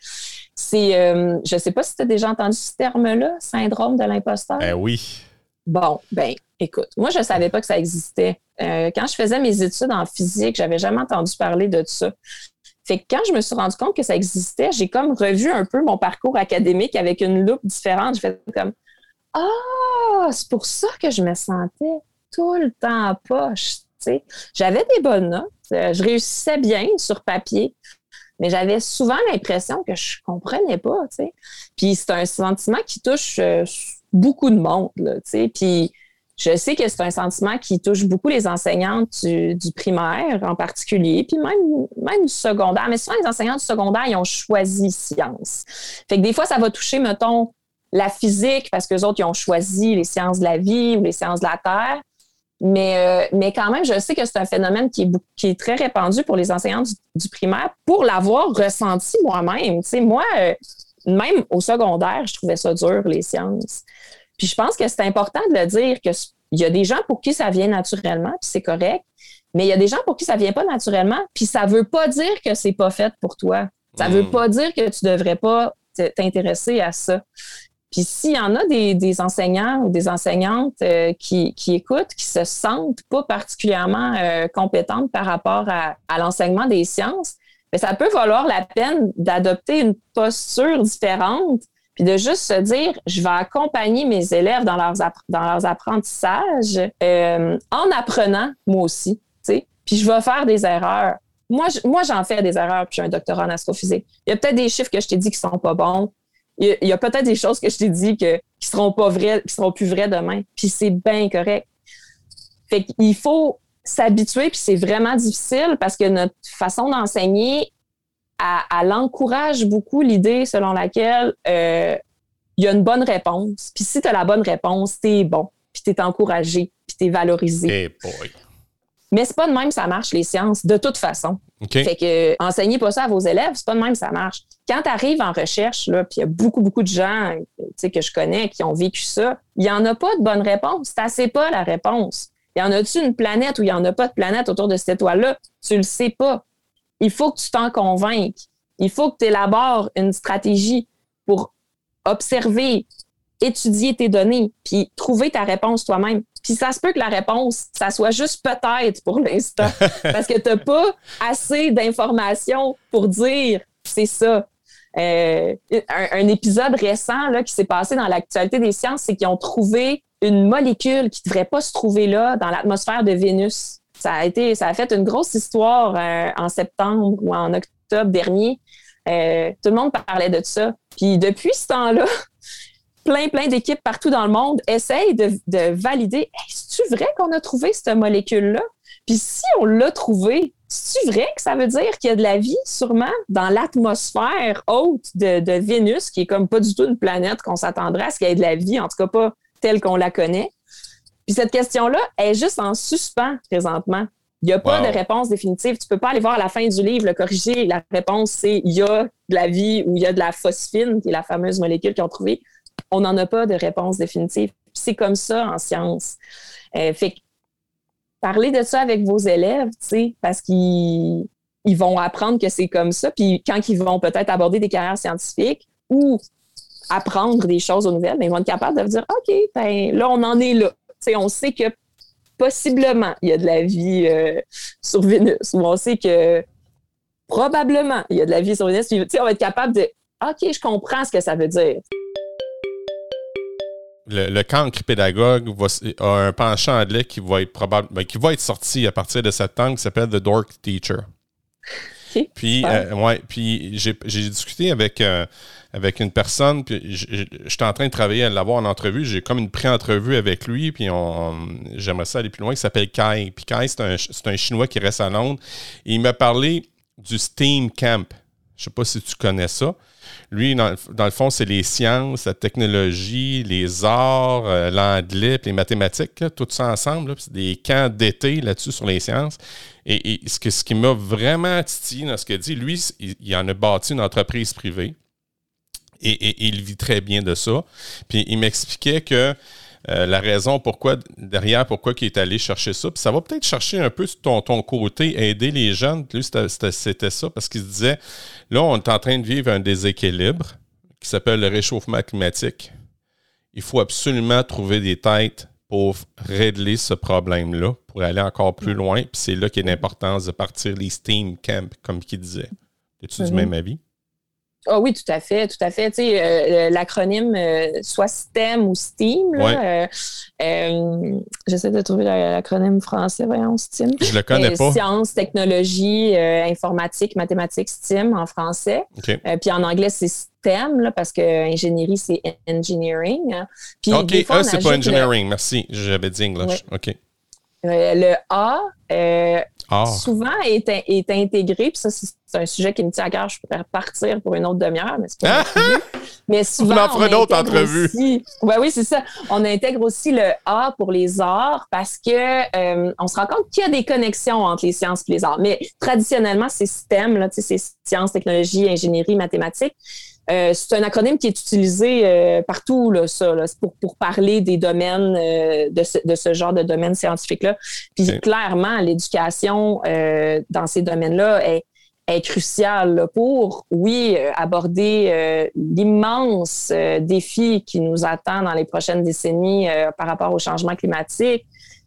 S2: C'est, euh, je ne sais pas si tu as déjà entendu ce terme-là, syndrome de l'imposteur.
S1: Ben oui.
S2: Bon, ben, écoute, moi, je ne savais pas que ça existait. Euh, quand je faisais mes études en physique, j'avais jamais entendu parler de ça. Fait que quand je me suis rendu compte que ça existait, j'ai comme revu un peu mon parcours académique avec une loupe différente. Je fais comme ah, c'est pour ça que je me sentais tout le temps en poche. J'avais des bonnes notes, euh, je réussissais bien sur papier, mais j'avais souvent l'impression que je comprenais pas. Puis c'est un sentiment qui touche euh, beaucoup de monde. Là, puis je sais que c'est un sentiment qui touche beaucoup les enseignantes du, primaire en particulier, puis même, même du secondaire. Mais souvent, les enseignants du secondaire, ils ont choisi sciences. Fait que des fois, ça va toucher, mettons, la physique, parce que autres, ils ont choisi les sciences de la vie ou les sciences de la Terre. Mais, euh, mais quand même, je sais que c'est un phénomène qui est, qui est, très répandu pour les enseignants du, primaire pour l'avoir ressenti moi-même. Tu sais, moi, euh, même au secondaire, je trouvais ça dur, les sciences. Puis je pense que c'est important de le dire qu'il y a des gens pour qui ça vient naturellement, puis c'est correct. Mais il y a des gens pour qui ça vient pas naturellement, puis ça veut pas dire que c'est pas fait pour toi. Ça veut hmm. pas dire que tu devrais pas t'intéresser à ça. Puis s'il y en a des, enseignants ou des enseignantes euh, qui, écoutent, qui se sentent pas particulièrement euh, compétentes par rapport à, l'enseignement des sciences, ben, ça peut valoir la peine d'adopter une posture différente, puis de juste se dire, je vais accompagner mes élèves dans leurs, dans leurs apprentissages euh, en apprenant moi aussi, tu sais, puis je vais faire des erreurs. Moi, moi, j'en fais des erreurs, puis j'ai un doctorat en astrophysique. Il y a peut-être des chiffres que je t'ai dit qui sont pas bons il y a, peut-être des choses que je t'ai dit que, qui seront pas vraies, qui seront plus vraies demain. Puis c'est bien correct. Fait qu'il faut s'habituer, puis c'est vraiment difficile parce que notre façon d'enseigner, elle, encourage beaucoup l'idée selon laquelle euh, il y a une bonne réponse. Puis si tu as la bonne réponse, tu es bon, puis tu es encouragé, puis tu es valorisé.
S1: Hey boy.
S2: Mais c'est pas de même ça marche, les sciences, de toute façon. Fait que enseignez pas ça à vos élèves, c'est pas de même ça marche. Quand tu arrives en recherche, là, puis il y a beaucoup, beaucoup de gens que je connais qui ont vécu ça, il n'y en a pas de bonne réponse. Tu sais pas la réponse. Il y en a-tu une planète ou il n'y en a pas de planète autour de cette étoile-là? Tu le sais pas. Il faut que tu t'en convainques. Il faut que tu élabores une stratégie pour observer, étudier tes données, puis trouver ta réponse toi-même. Puis ça se peut que la réponse, ça soit juste peut-être pour l'instant, parce que tu n'as pas assez d'informations pour dire c'est ça. Euh, un, épisode récent là, qui s'est passé dans l'actualité des sciences, c'est qu'ils ont trouvé une molécule qui ne devrait pas se trouver là dans l'atmosphère de Vénus. Ça a été, ça a fait une grosse histoire euh, en septembre ou en octobre dernier. Euh, tout le monde parlait de ça. Puis depuis ce temps-là, plein, plein d'équipes partout dans le monde essayent de, de valider est-ce vrai qu'on a trouvé cette molécule-là? Puis si on l'a trouvé, c'est vrai que ça veut dire qu'il y a de la vie, sûrement, dans l'atmosphère haute de, Vénus, qui est comme pas du tout une planète qu'on s'attendrait à ce qu'il y ait de la vie, en tout cas pas telle qu'on la connaît? Puis cette question-là est juste en suspens présentement. Il n'y a pas de réponse définitive. Tu ne peux pas aller voir à la fin du livre, le corriger. La réponse, c'est il y a de la vie ou il y a de la phosphine, qui est la fameuse molécule qu'ils ont trouvée. On n'en a pas de réponse définitive. C'est comme ça en science. Euh, fait parler de ça avec vos élèves, parce qu'ils ils vont apprendre que c'est comme ça. Puis quand ils vont peut-être aborder des carrières scientifiques ou apprendre des choses aux nouvelles, ben, ils vont être capables de dire OK, ben, là, on en est là. On sait que possiblement il y a de la vie euh, sur Vénus, ou on sait que probablement il y a de la vie sur Vénus. On va être capable de OK, je comprends ce que ça veut dire
S1: le, cancre pédagogue a un penchant anglais qui va être probable, ben, qui va être sorti à partir de septembre qui s'appelle The Dork Teacher. Puis, euh, ouais, puis j'ai discuté avec, euh, avec une personne, puis j'étais en train de travailler à l'avoir en entrevue. J'ai comme une pré-entrevue avec lui, puis on, j'aimerais ça aller plus loin, qui s'appelle Kai. Puis Kai, c'est un, un, Chinois qui reste à Londres. Et il m'a parlé du STEAM Camp. Je ne sais pas si tu connais ça. Lui, dans, le fond, c'est les sciences, la technologie, les arts, euh, l'anglais, les mathématiques, tout ça ensemble. C'est des camps d'été là-dessus sur les sciences. Et, ce, qui m'a vraiment titillé dans ce qu'il dit, lui, il, en a bâti une entreprise privée. et, il vit très bien de ça. Puis il m'expliquait que euh, la raison pourquoi, derrière, pourquoi il est allé chercher ça. Puis ça va peut-être chercher un peu ton, ton côté, aider les jeunes. Lui, c'était ça, parce qu'il se disait, là, on est en train de vivre un déséquilibre qui s'appelle le réchauffement climatique. Il faut absolument trouver des têtes pour régler ce problème-là, pour aller encore plus loin. Puis c'est là qu'il y a l'importance de partir les STEAM Camps, comme il disait. Es-tu du mm-hmm. même avis?
S2: Ah oui, tout à fait, tout à fait. Tu sais, euh, l'acronyme euh, soit STEM ou STEAM, là, euh, j'essaie de trouver l'acronyme français, voyons, STEAM.
S1: Je le connais pas.
S2: Sciences, technologie, informatique, mathématiques, STEAM en français. puis en anglais, c'est STEM, là, parce que ingénierie, c'est engineering.
S1: Puis OK, ah, c'est pas engineering, merci. J'avais dit English. OK.
S2: Le A, ah. souvent est, est intégré, puis ça, c'est un sujet qui me tient à cœur. Je pourrais repartir pour une autre demi-heure, mais c'est pas Mais souvent.
S1: On en fera une autre entrevue.
S2: Ouais, oui, c'est ça. On intègre aussi le A pour les arts parce que euh, on se rend compte qu'il y a des connexions entre les sciences et les arts. Mais traditionnellement, ces STEM, c'est sciences, technologies, ingénierie, mathématiques. Euh, c'est un acronyme qui est utilisé euh, partout, là, ça, pour, pour, parler des domaines, euh, de, ce, de, ce, genre de domaine scientifique-là. Puis clairement, l'éducation dans ces domaines-là est, est cruciale pour, oui, aborder l'immense défi qui nous attend dans les prochaines décennies par rapport au changement climatique,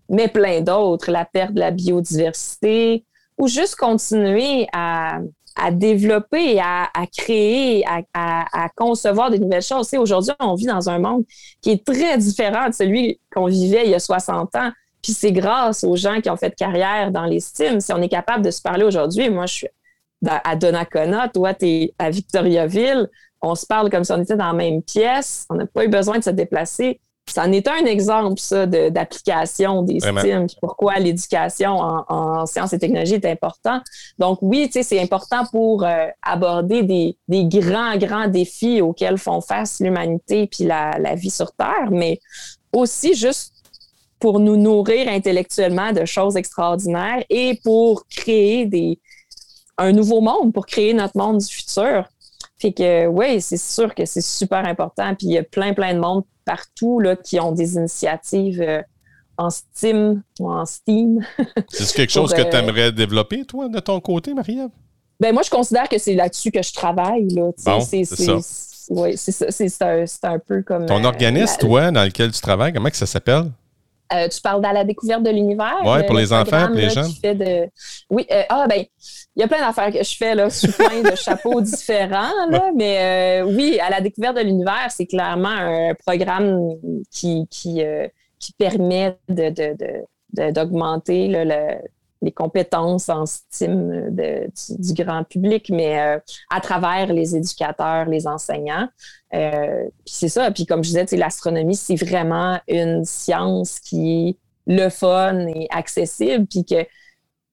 S2: mais plein d'autres, la perte de la biodiversité, ou juste continuer à à développer, et à créer, à, à, concevoir de nouvelles choses. Aujourd'hui, on vit dans un monde qui est très différent de celui qu'on vivait il y a 60 ans. Puis c'est grâce aux gens qui ont fait carrière dans les STEAM. Si on est capable de se parler aujourd'hui, moi, je suis à Donnacona, toi, tu es à Victoriaville, on se parle comme si on était dans la même pièce, on n'a pas eu besoin de se déplacer. Ça en est un exemple, ça, d'application des STEAM, pourquoi l'éducation en, sciences et technologies est important. Donc, oui, c'est important pour euh, aborder des, grands, grands défis auxquels font face l'humanité puis la, la vie sur Terre, mais aussi juste pour nous nourrir intellectuellement de choses extraordinaires et pour créer des, un nouveau monde, pour créer notre monde du futur. Fait que oui, c'est sûr que c'est super important. Puis il y a plein, plein de monde partout là, qui ont des initiatives euh, en Steam ou en Steam.
S1: C'est quelque chose que euh, tu aimerais développer, toi, de ton côté, Marie-Ève?
S2: Ben moi, je considère que c'est là-dessus que je travaille. Là. c'est ça. Oui, c'est ça. C'est un, un, peu comme.
S1: Ton euh, organisme, toi, dans lequel tu travailles, comment que ça s'appelle?
S2: Euh, tu parles de la découverte de l'univers.
S1: Oui, pour les enfants, pour les jeunes.
S2: De... Oui, ah ben, il y a plein d'affaires que je fais là, sous plein de chapeaux différents, là, mais oui, à la découverte de l'univers, c'est clairement un programme qui, qui, qui permet d'augmenter de, le, les compétences en STEAM du, grand public, mais euh, à travers les éducateurs, les enseignants. Euh, puis c'est ça. Puis comme je disais, l'astronomie, c'est vraiment une science qui est le fun et accessible, puis que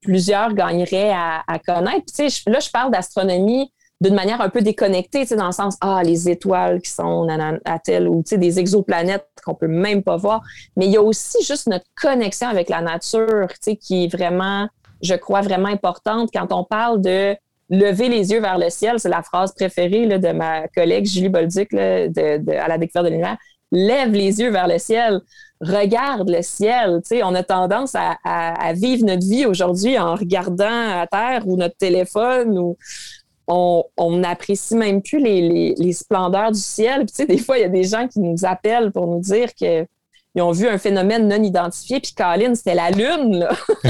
S2: plusieurs gagneraient à, connaître. Là, je parle d'astronomie d'une manière un peu déconnectée, dans le sens, ah, les étoiles qui sont à, tel ou des exoplanètes qu'on peut même pas voir. Mais il y a aussi juste notre connexion avec la nature, qui est vraiment, je crois, vraiment importante quand on parle de lever les yeux vers le ciel. C'est la phrase préférée de ma collègue Julie Bolduc de, à la découverte de l'univers. Lève les yeux vers le ciel regarde le ciel. on a tendance à, vivre notre vie aujourd'hui en regardant à terre ou notre téléphone ou on n'apprécie même plus les, splendeurs du ciel. Puis, des fois, il y a des gens qui nous appellent pour nous dire qu'ils ont vu un phénomène non identifié, puis Colin, c'était la Lune.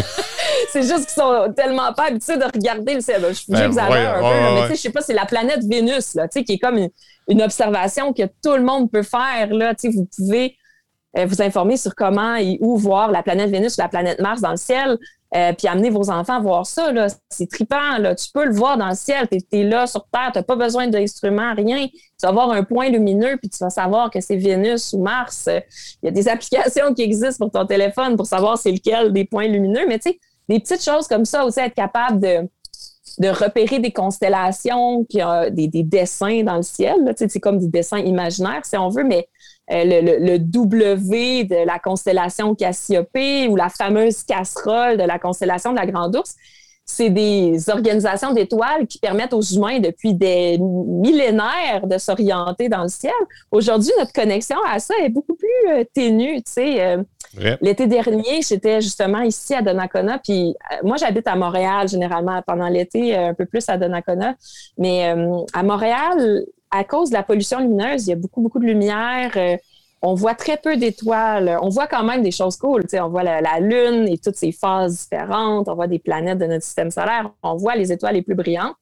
S2: c'est juste qu'ils sont tellement pas habitués de regarder le ciel. Je ben, J'exagère un peu, mais je sais pas, c'est la planète Vénus, là, qui est comme une, observation que tout le monde peut faire. Là, vous pouvez euh, vous informer sur comment et où voir la planète Vénus ou la planète Mars dans le ciel. Euh, puis amener vos enfants à voir ça, c'est trippant, là. Tu peux le voir dans le ciel, tu es, là sur Terre, tu n'as pas besoin d'instruments, rien. Tu vas voir un point lumineux, puis tu vas savoir que c'est Vénus ou Mars. Il y a des applications qui existent pour ton téléphone pour savoir c'est lequel des points lumineux, mais tu sais, des petites choses comme ça aussi, être capable de, de repérer des constellations, qui ont des, des dessins dans le ciel. C'est comme des dessins imaginaires, si on veut, mais euh, le, W de la constellation Cassiopée ou la fameuse casserole de la constellation de la Grande Ourse, c'est des organisations d'étoiles qui permettent aux humains depuis des millénaires de s'orienter dans le ciel. Aujourd'hui, notre connexion à ça est beaucoup plus euh, ténue. Euh, l'été dernier, j'étais justement ici à Donnacona, puis moi j'habite à Montréal généralement pendant l'été, un peu plus à Donnacona, mais à Montréal, à cause de la pollution lumineuse, il y a beaucoup, beaucoup de lumière. Euh, on voit très peu d'étoiles. On voit quand même des choses cool. On voit la, Lune et toutes ses phases différentes. On voit des planètes de notre système solaire. On voit les étoiles les plus brillantes.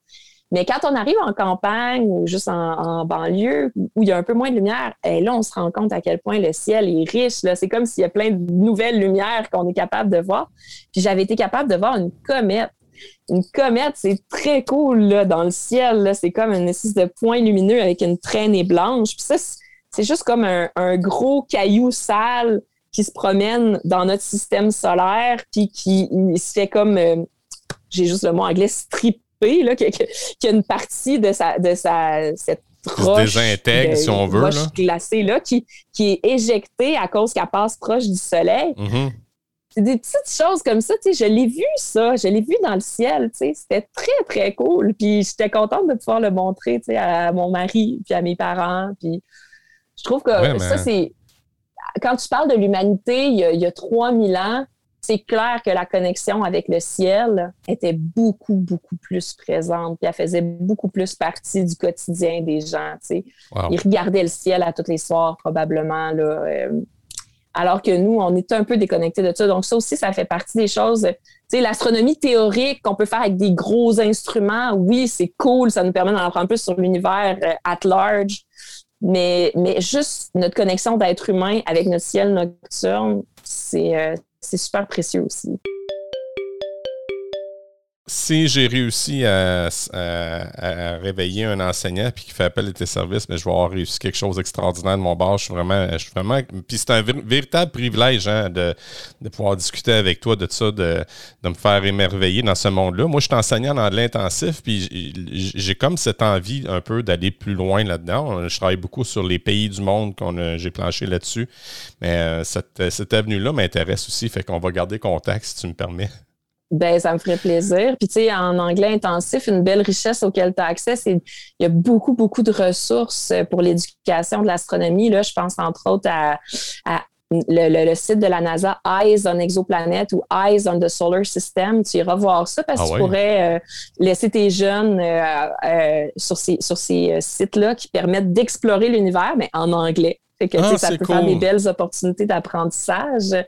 S2: Mais quand on arrive en campagne ou juste en, banlieue où il y a un peu moins de lumière, et eh, là, on se rend compte à quel point le ciel est riche. C'est comme s'il y a plein de nouvelles lumières qu'on est capable de voir. Puis j'avais été capable de voir une comète une comète, c'est très cool là, dans le ciel. C'est comme une espèce de point lumineux avec une traînée blanche. Puis ça, c'est juste comme un, gros caillou sale qui se promène dans notre système solaire, puis qui se fait comme, euh, j'ai juste le mot anglais, stripper, là, qui, a une partie de sa, de sa cette roche,
S1: désintègre, si on veut,
S2: glacée là, qui, qui est éjectée à cause qu'elle passe proche du soleil.
S1: Mm-hmm.
S2: Des petites choses comme ça, tu sais, je l'ai vu ça, je l'ai vu dans le ciel, tu sais, c'était très, très cool. Puis j'étais contente de pouvoir le montrer, tu sais, à mon mari, puis à mes parents. Puis je trouve que ça, c'est... Quand tu parles de l'humanité, il, y a 3000 ans, c'est clair que la connexion avec le ciel était beaucoup, beaucoup plus présente, puis elle faisait beaucoup plus partie du quotidien des gens, tu sais. Ils regardaient le ciel à tous les soirs, probablement, là. Euh, alors que nous, on est un peu déconnectés de ça. Donc, ça aussi, ça fait partie des choses. Tu sais, l'astronomie théorique qu'on peut faire avec des gros instruments, oui, c'est cool, ça nous permet d'en apprendre plus sur l'univers euh, at large. Mais, mais juste notre connexion d'être humain avec notre ciel nocturne, c'est euh, super précieux aussi
S1: si j'ai réussi à, réveiller un enseignant puis qui fait appel à tes services, mais je vais avoir réussi quelque chose d'extraordinaire de mon bord. Je suis vraiment. Je suis vraiment puis c'est un véritable privilège hein, de, pouvoir discuter avec toi de ça, de, me faire émerveiller dans ce monde-là. Moi, je suis enseignant dans l'intensif, puis j'ai comme cette envie un peu d'aller plus loin là-dedans. Je travaille beaucoup sur les pays du monde qu'on j'ai planché là-dessus. Mais euh, cette, cette avenue-là m'intéresse aussi, fait qu'on va garder contact si tu me permets.
S2: Ben, ça me ferait plaisir. Puis, tu sais, en anglais intensif, une belle richesse auquel tu as accès, c'est il y a beaucoup, beaucoup de ressources pour l'éducation de l'astronomie. Là, je pense entre autres à, le, site de la NASA, Eyes on Exoplanet ou Eyes on the Solar System. Tu iras voir ça parce que ah tu pourrais euh, laisser tes jeunes euh, euh, sur ces, sur ces sites-là qui permettent d'explorer l'univers, mais en anglais. Fait que,
S1: Ah,
S2: ça peut faire des
S1: cool.
S2: belles opportunités d'apprentissage. Euh.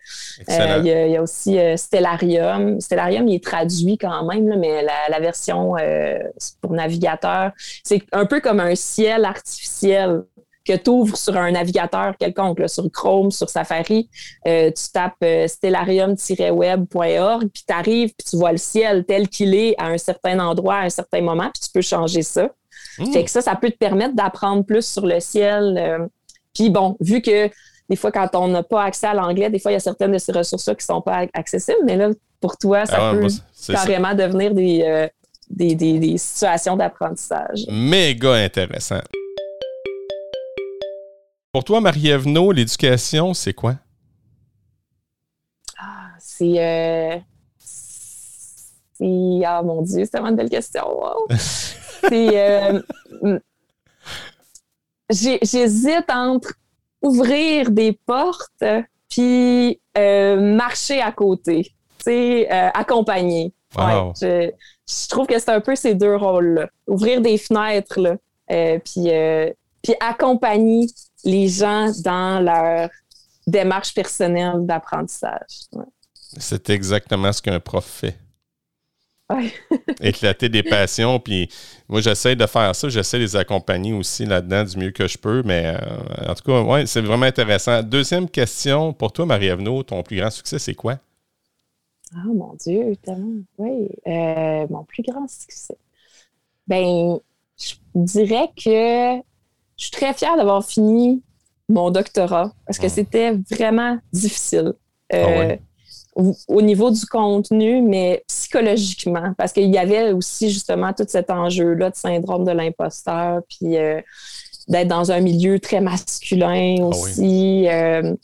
S2: Il y, a- il y a aussi euh, Stellarium. Stellarium, il est traduit quand même, là, mais la, la version euh, pour navigateur, c'est un peu comme un ciel artificiel que tu ouvres sur un navigateur quelconque, là, sur Chrome, sur Safari. Euh, tu tapes euh, stellarium-web.org, puis tu arrives, puis tu vois le ciel tel qu'il est à un certain endroit, à un certain moment, puis tu peux changer ça.
S1: Hmm.
S2: Fait que ça, ça peut te permettre d'apprendre plus sur le ciel. euh, puis bon, vu que des fois, quand on n'a pas accès à l'anglais, des fois, il y a certaines de ces ressources-là qui ne sont pas accessibles, mais là, pour toi, ça
S1: Ah
S2: peut
S1: ça.
S2: carrément devenir des, euh, des, des- des situations d'apprentissage.
S1: Méga intéressant. Pour toi, Marie-Ève l'éducation, c'est quoi?
S2: C'est. euh, c'est- ah mon Dieu, c'est tellement une belle question. wow. c'est. euh, J'hésite entre ouvrir des portes puis euh, marcher à côté. Tu sais, euh, accompagner.
S1: Wow.
S2: Ouais, je, je trouve que c'est un peu ces deux rôles-là. Ouvrir des fenêtres, là, euh, puis, puis accompagner les gens dans leur démarche personnelle d'apprentissage. Ouais.
S1: C'est exactement ce qu'un prof fait. Éclater des passions. Puis moi, j'essaie de faire ça. J'essaie de les accompagner aussi là-dedans du mieux que je peux. Mais euh, en tout cas, ouais, c'est vraiment intéressant. Deuxième question. Pour toi, Marie-Ève No, ton plus grand succès, c'est quoi?
S2: Ah, mon Dieu, tellement. Oui. Euh, mon plus grand succès. Ben, je dirais que je suis très fière d'avoir fini mon doctorat parce que
S1: Mm.
S2: c'était vraiment difficile. Euh,
S1: Ah ouais?
S2: Au, au niveau du contenu, mais psychologiquement, parce qu'il y avait aussi justement tout cet enjeu-là de syndrome de l'imposteur, puis euh, d'être dans un milieu très masculin
S1: Ah
S2: aussi. Euh,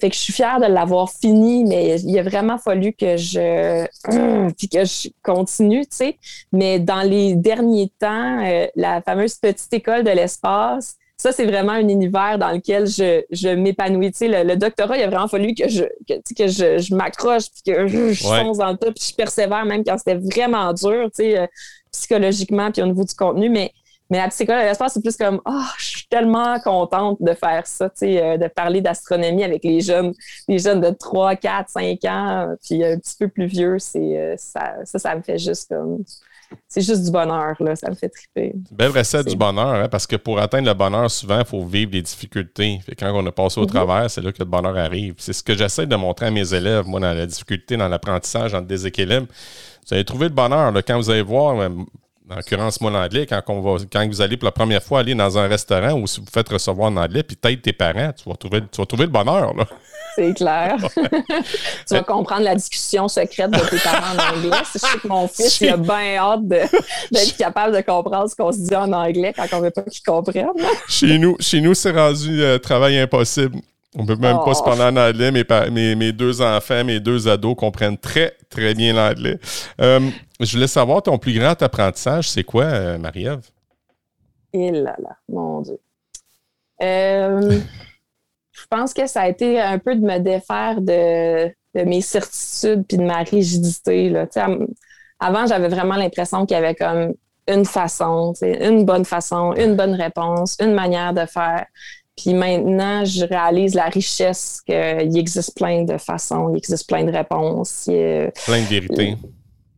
S2: fait que je suis fière de l'avoir fini, mais il a vraiment fallu que je puis que je continue, tu sais. Mais dans les derniers temps, euh, la fameuse petite école de l'espace, ça, c'est vraiment un univers dans lequel je, je m'épanouis. Tu sais, le, le doctorat, il a vraiment fallu que je, que, que je, je m'accroche, puis que je, je
S1: Ouais.
S2: fonce dans le tas, puis je persévère même quand c'était vraiment dur, tu sais, euh, psychologiquement, puis au niveau du contenu. Mais, mais la école de l'espace, c'est plus comme, oh, je suis tellement contente de faire ça, tu sais, euh, de parler d'astronomie avec les jeunes, les jeunes de 3, 4, 5 ans, puis un petit peu plus vieux. C'est, euh, ça, ça, ça me fait juste comme. C'est juste du bonheur, là. Ça me fait triper.
S1: Belle recette du bonheur, hein, parce que pour atteindre le bonheur, souvent, il faut vivre des difficultés. Fait quand on a passé au
S2: Mhm.
S1: travers, c'est là que le bonheur arrive. C'est ce que j'essaie de montrer à mes élèves, moi, dans la difficulté, dans l'apprentissage, dans le déséquilibre. Vous allez trouver le bonheur. là, quand vous allez voir, en l'occurrence, moi, l'anglais, quand, on va, quand vous allez pour la première fois aller dans un restaurant ou si vous faites recevoir en anglais, puis t'aides tes parents, tu vas trouver, tu vas trouver le bonheur. Là.
S2: C'est clair. tu vas comprendre la discussion secrète de tes parents en anglais. Je sais que mon fils, il a bien hâte d'être capable de comprendre ce qu'on se dit en anglais quand on veut pas qu'il comprenne.
S1: Chez nous, chez nous c'est rendu euh, travail impossible. On peut même
S2: Oh.
S1: pas se parler en anglais. Mes, mes, mes deux enfants, mes deux ados comprennent très, très bien l'anglais. Euh, je voulais savoir ton plus grand apprentissage, c'est quoi, euh, Marie-Ève?
S2: Et là là, mon Dieu. Euh, je pense que ça a été un peu de me défaire de, de mes certitudes puis de ma rigidité. Là. Avant, j'avais vraiment l'impression qu'il y avait comme une façon, une bonne façon, une bonne réponse, une manière de faire. Puis maintenant, je réalise la richesse qu'il existe plein de façons, il existe plein de réponses. il
S1: Plein de vérités.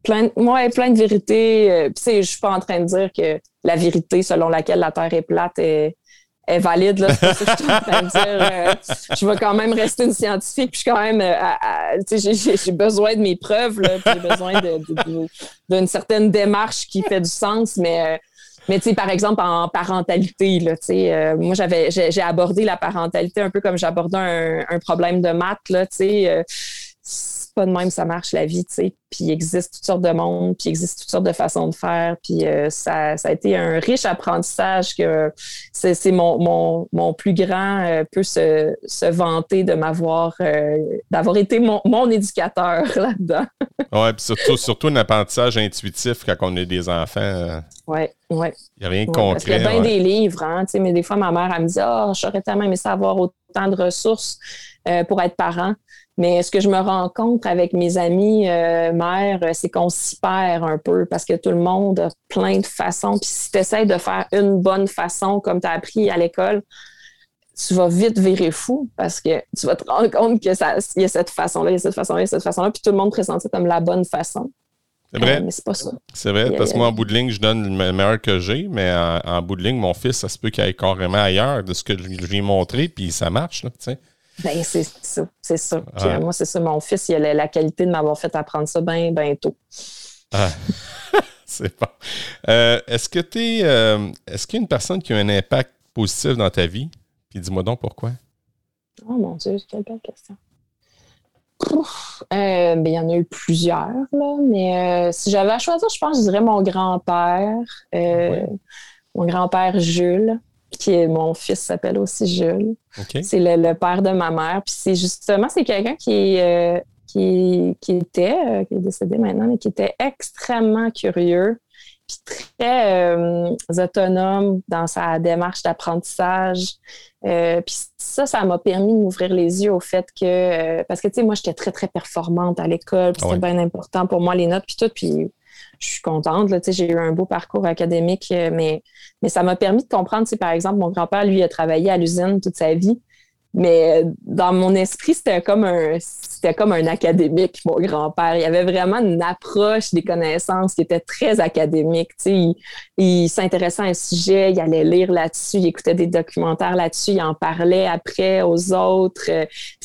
S2: plein ouais, plein de vérités. Euh, je suis pas en train de dire que la vérité selon laquelle la Terre est plate est, est valide. Là. C'est pas ça que je suis en train de dire. Euh, je vais quand même rester une scientifique. Puis je suis quand même... euh, j'ai- besoin de mes preuves. J'ai besoin d'une certaine démarche qui fait du sens. Mais... euh, mais tu sais, par exemple, en parentalité, là, tu sais, euh, moi, j'avais, j'ai, abordé la parentalité un peu comme j'abordais un, un problème de maths, là, tu sais. euh, c'est pas de même ça marche la vie, tu sais. Puis il existe toutes sortes de mondes, puis il existe toutes sortes de façons de faire. Puis euh, ça, ça a été un riche apprentissage que c'est, mon, mon, mon plus grand euh, peut se, se vanter de m'avoir, euh, d'avoir été mon, mon éducateur là-dedans.
S1: Ouais, puis surtout, surtout un apprentissage intuitif quand on a des enfants. euh,
S2: Ouais, ouais.
S1: Il n'y a rien de
S2: Ouais, parce qu'il y
S1: concret.
S2: a bien
S1: ouais.
S2: des livres, hein, tu sais, mais des fois, ma mère, elle me dit Ah, j'aurais tellement aimé ça avoir autant de ressources euh, pour être parent. Mais ce que je me rends compte avec mes amis euh, mères, euh, c'est qu'on s'y perd un peu parce que tout le monde a plein de façons. Puis si tu essaies de faire une bonne façon, comme tu as appris à l'école, tu vas vite virer fou parce que tu vas te rendre compte qu'il y a cette façon-là, il y a cette façon-là, il y a cette façon-là, puis tout le monde présente ça comme la bonne façon.
S1: C'est vrai.
S2: mais c'est pas ça.
S1: C'est vrai, parce que moi, en bout de ligne, je donne le meilleur que j'ai, mais en, bout de ligne, mon fils, ça se peut qu'il aille carrément ailleurs de ce que je lui ai montré, puis ça marche, tu sais.
S2: Ben, c'est ça, c'est ça. Puis, moi, c'est ça, mon fils, il a la, qualité de m'avoir fait apprendre ça bien, bien tôt.
S1: Ah. c'est bon. Euh, est-ce que tu es. Euh, est-ce qu'il y a une personne qui a un impact positif dans ta vie? Puis dis-moi donc pourquoi.
S2: Oh mon Dieu, quelle belle question. Euh, ben, il y en a eu plusieurs, là, mais si j'avais à choisir, je pense que je dirais mon grand-père, mon grand-père Jules, qui est mon fils s'appelle aussi Jules. C'est le, père de ma mère. Puis c'est justement, c'est quelqu'un qui, qui, qui, était, qui est décédé maintenant, mais qui était extrêmement curieux, puis très euh, autonome dans sa démarche d'apprentissage. Euh, puis ça, ça m'a permis de m'ouvrir les yeux au fait que, euh, parce que, tu sais, moi, j'étais très, très performante à l'école, puis c'était bien important pour moi, les notes, puis tout, puis je suis contente, j'ai eu un beau parcours académique, mais, mais ça m'a permis de comprendre, par exemple, mon grand-père, lui, a travaillé à l'usine toute sa vie, mais dans mon esprit, c'était comme un c'était comme un académique, mon grand-père. Il avait vraiment une approche des connaissances qui était très académique. Il, il s'intéressait à un sujet, il allait lire là-dessus, il écoutait des documentaires là-dessus, il en parlait après aux autres.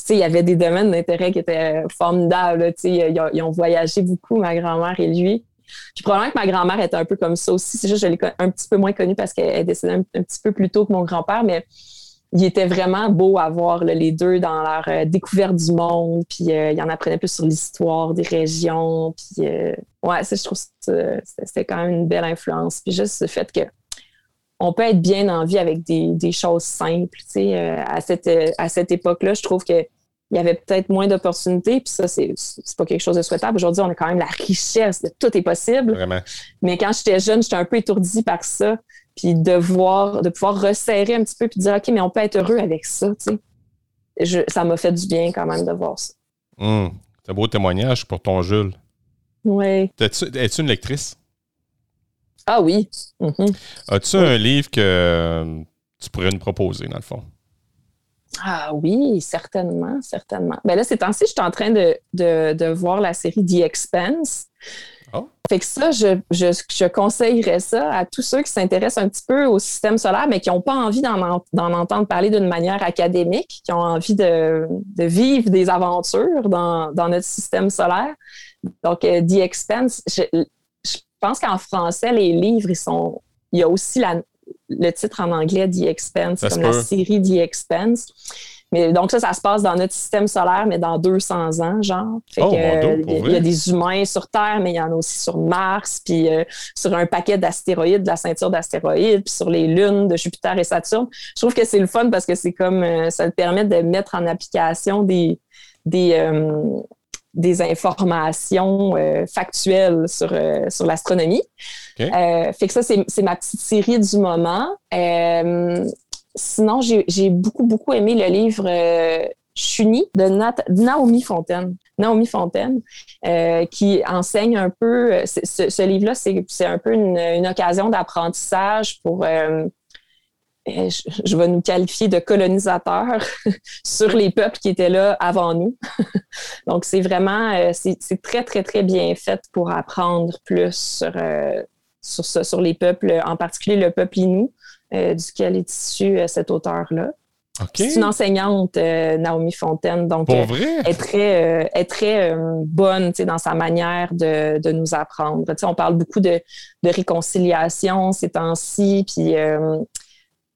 S2: il y avait des domaines d'intérêt qui étaient formidables. Ils ont voyagé beaucoup, ma grand-mère et lui. Puis probablement que ma grand-mère était un peu comme ça aussi. C'est juste que je l'ai un petit peu moins connue parce qu'elle est décédée un, petit peu plus tôt que mon grand-père, mais il était vraiment beau à voir les deux dans leur euh, découverte du monde, puis euh, il en apprenait plus sur l'histoire des régions, puis euh, ouais, je trouve que c'était quand même une belle influence. Puis juste le fait que on peut être bien en vie avec des, choses simples, tu sais, à cette, à cette époque-là, je trouve que il y avait peut-être moins d'opportunités, puis ça, c'est, c'est pas quelque chose de souhaitable. Aujourd'hui, on a quand même la richesse de tout est possible.
S1: Vraiment.
S2: Mais quand j'étais jeune, j'étais un peu étourdie par ça puis de voir, de pouvoir resserrer un petit peu, puis dire, OK, mais on peut être heureux avec ça, tu sais. ça m'a fait du bien quand même de voir ça.
S1: Hum, c'est un beau témoignage pour ton Jules.
S2: Oui.
S1: Es-tu une lectrice?
S2: Ah oui. Mm-hmm.
S1: As-tu un livre que euh, tu pourrais nous proposer, dans le fond?
S2: Ah oui, certainement, certainement. Ben là, ces temps-ci, je suis en train de, de, de, voir la série The Expense. Oh. Fait que ça, je, je, conseillerais ça à tous ceux qui s'intéressent un petit peu au système solaire, mais qui n'ont pas envie d'en, entendre parler d'une manière académique, qui ont envie de, vivre des aventures dans, notre système solaire. Donc, euh, The Expense, je, pense qu'en français, les livres, ils sont. Il y a aussi le titre en anglais, The Expense, comme la série The Expense. Mais donc, ça, ça se passe dans notre système solaire, mais dans 200 ans, genre.
S1: Oh,
S2: il y, a des humains sur Terre, mais il y en a aussi sur Mars, puis euh, sur un paquet d'astéroïdes, de la ceinture d'astéroïdes, puis sur les lunes de Jupiter et Saturne. Je trouve que c'est le fun parce que c'est comme euh, ça te permet de mettre en application des, des, euh, des informations factuelles sur, sur l'astronomie. fait que ça, c'est ma petite série du moment sinon, j'ai beaucoup, beaucoup aimé le livre euh, Chuni de Naomi Fontaine. Naomi Fontaine, euh, qui enseigne un peu, euh, ce, livre-là, c'est un peu une, occasion d'apprentissage pour, je, vais nous qualifier de colonisateurs sur les peuples qui étaient là avant nous. Donc, c'est vraiment, c'est très, très, très bien fait pour apprendre plus sur, sur, sur les peuples, en particulier le peuple. Euh, duquel est issu euh, cet auteur-là. C'est une enseignante, euh, Naomi Fontaine, donc
S1: est
S2: très, est très bonne dans sa manière de, de nous apprendre. on parle beaucoup de, de réconciliation ces temps-ci, puis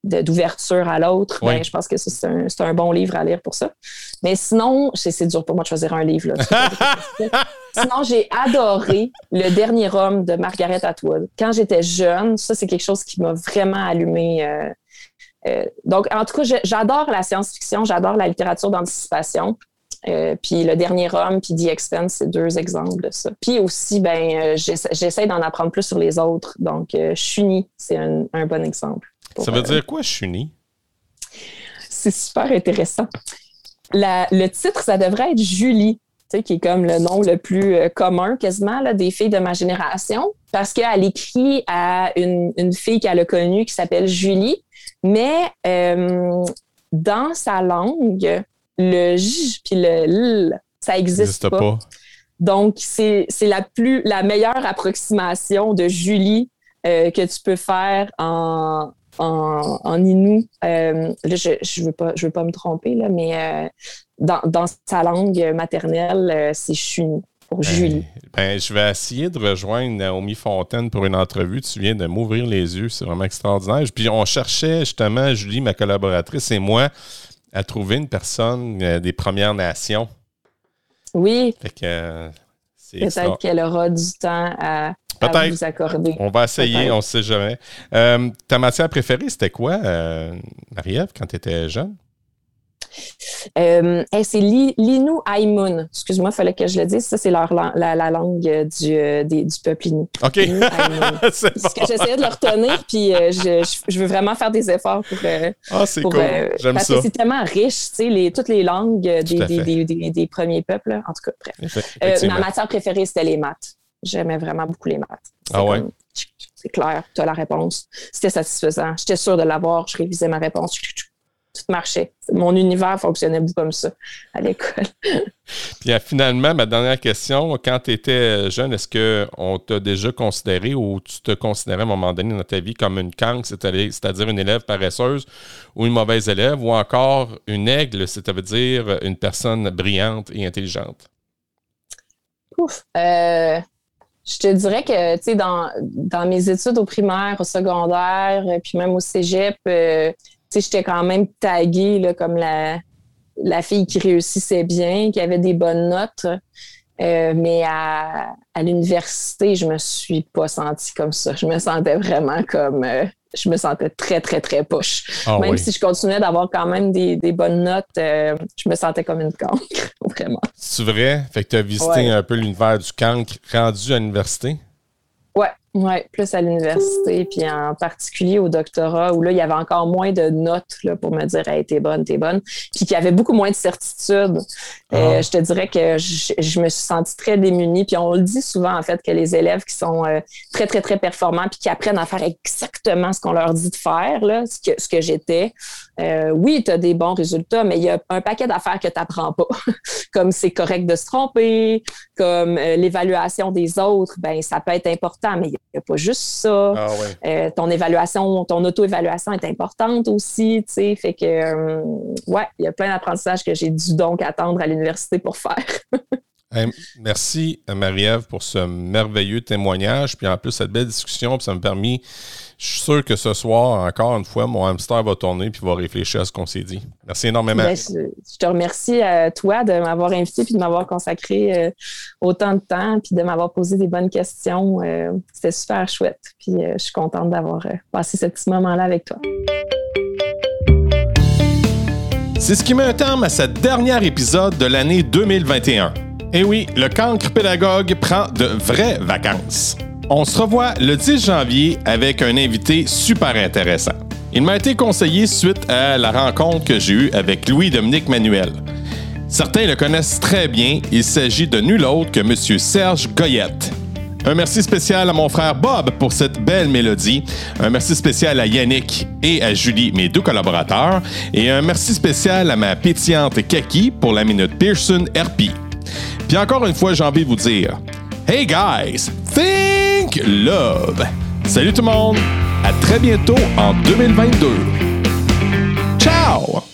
S2: d'ouverture à l'autre, ben, je pense que c'est un, un, bon livre à lire pour ça. Mais sinon, c'est dur pour moi de choisir un livre. sinon, j'ai adoré Le Dernier Homme de Margaret Atwood. Quand j'étais jeune, ça, c'est quelque chose qui m'a vraiment allumé. Euh, euh, donc, en tout cas, j'adore la science-fiction, j'adore la littérature d'anticipation. Euh, puis Le Dernier Homme, puis The Expense, c'est deux exemples de ça. Puis aussi, ben, j'essaie d'en apprendre plus sur les autres. Donc, Chuni, c'est un, un bon exemple.
S1: Ça veut dire quoi, Chuni?
S2: C'est super intéressant. le titre, ça devrait être Julie, qui est comme le nom le plus euh, commun quasiment là, des filles de ma génération, parce qu'elle écrit à une, fille qu'elle a connue qui s'appelle Julie, mais euh, dans sa langue, le j puis le l, ça n'existe pas. Donc, c'est la plus la meilleure approximation de Julie euh, que tu peux faire en, en, en Inou. Euh, je ne veux, pas, je veux pas me tromper, là, mais euh, dans, dans, sa langue maternelle, c'est Chuni pour ben, Julie.
S1: Ben, je vais essayer de rejoindre Naomi Fontaine pour une entrevue. Tu viens de m'ouvrir les yeux. C'est vraiment extraordinaire. Puis on cherchait justement, Julie, ma collaboratrice, et moi, à trouver une personne des Premières Nations
S2: oui.
S1: Euh,
S2: Peut-être qu'elle aura du temps à, vous accorder.
S1: On va essayer, on ne sait jamais. Euh, ta matière préférée, c'était quoi, euh, Marie-Ève, quand tu étais jeune?
S2: Euh, c'est l'Inu Aimun. Excuse-moi, il fallait que je le dise. Ça, c'est leur, la, la, langue euh, du, euh, du peuple Inu.
S1: OK.
S2: c'est Parce que j'essayais de le retenir, puis je, je, veux vraiment faire des efforts pour.
S1: ah, c'est cool. J'aime ça.
S2: c'est tellement riche, tu sais, les, toutes les langues des, des, des, des, premiers peuples. En tout cas, bref. ma matière préférée, c'était les maths. J'aimais vraiment beaucoup les maths.
S1: Ah ouais?
S2: c'est clair, tu as la réponse. C'était satisfaisant. J'étais sûre de l'avoir. Je révisais ma réponse tout marchait. Mon univers fonctionnait beaucoup comme ça à l'école.
S1: Puis euh, finalement, ma dernière question, quand tu étais jeune, est-ce qu'on t'a déjà considéré ou tu te considérais à un moment donné dans ta vie comme une cancre, c'est-à-dire une élève paresseuse ou une mauvaise élève, ou encore une aigle, c'est-à-dire une personne brillante et intelligente?
S2: Ouf. Euh, je te dirais que, tu sais, dans, dans, mes études au primaire, au secondaire, puis même au cégep, euh, j'étais quand même taguée là, comme la, la fille qui réussissait bien, qui avait des bonnes notes. Euh, mais à, à l'université, je me suis pas sentie comme ça. Je me sentais vraiment comme. Euh, je me sentais très, très, très poche. Ah même si je continuais d'avoir quand même des, des bonnes notes, euh, je me sentais comme une cancre, vraiment.
S1: C'est vrai? Fait que tu as visité un peu l'univers du cancre rendu à l'université?
S2: Oui, plus à l'université, puis en particulier au doctorat, où là, il y avait encore moins de notes là, pour me dire hey, t'es bonne, t'es bonne, puis qu'il y avait beaucoup moins de certitude. Euh, ah. je te dirais que je, me suis sentie très démunie. Puis on le dit souvent, en fait, que les élèves qui sont euh, très, très, très performants, puis qui apprennent à faire exactement ce qu'on leur dit de faire, là, ce que, ce que j'étais, euh, oui, tu as des bons résultats, mais il y a un paquet d'affaires que tu n'apprends pas. comme c'est correct de se tromper, comme l'évaluation des autres, ben ça peut être important, mais il n'y a pas juste ça.
S1: Ah
S2: euh, ton évaluation, ton auto-évaluation est importante aussi, tu sais. Fait que, euh, ouais, il y a plein d'apprentissages que j'ai dû donc attendre à l'université pour faire.
S1: merci, Marie-Ève, pour ce merveilleux témoignage. Puis en plus, cette belle discussion, puis ça me permet je suis sûr que ce soir, encore une fois, mon hamster va tourner puis va réfléchir à ce qu'on s'est dit. Merci énormément.
S2: Ben, je, te remercie à toi de m'avoir invité puis de m'avoir consacré euh, autant de temps puis de m'avoir posé des bonnes questions. Euh, c'était super chouette. Puis euh, je suis contente d'avoir passé ce petit moment-là avec toi.
S1: C'est ce qui met un terme à ce dernier épisode de l'année 2021. Et eh oui, le cancre pédagogue prend de vraies vacances. On se revoit le 10 janvier avec un invité super intéressant. Il m'a été conseillé suite à la rencontre que j'ai eue avec Louis-Dominique Manuel. Certains le connaissent très bien, il s'agit de nul autre que M. Serge Goyette. Un merci spécial à mon frère Bob pour cette belle mélodie. Un merci spécial à Yannick et à Julie, mes deux collaborateurs. Et un merci spécial à ma pétillante Kaki pour la minute Pearson RP. Puis encore une fois, j'ai envie de vous dire Hey guys, think love. Salut tout le monde, à très bientôt en 2022. Ciao!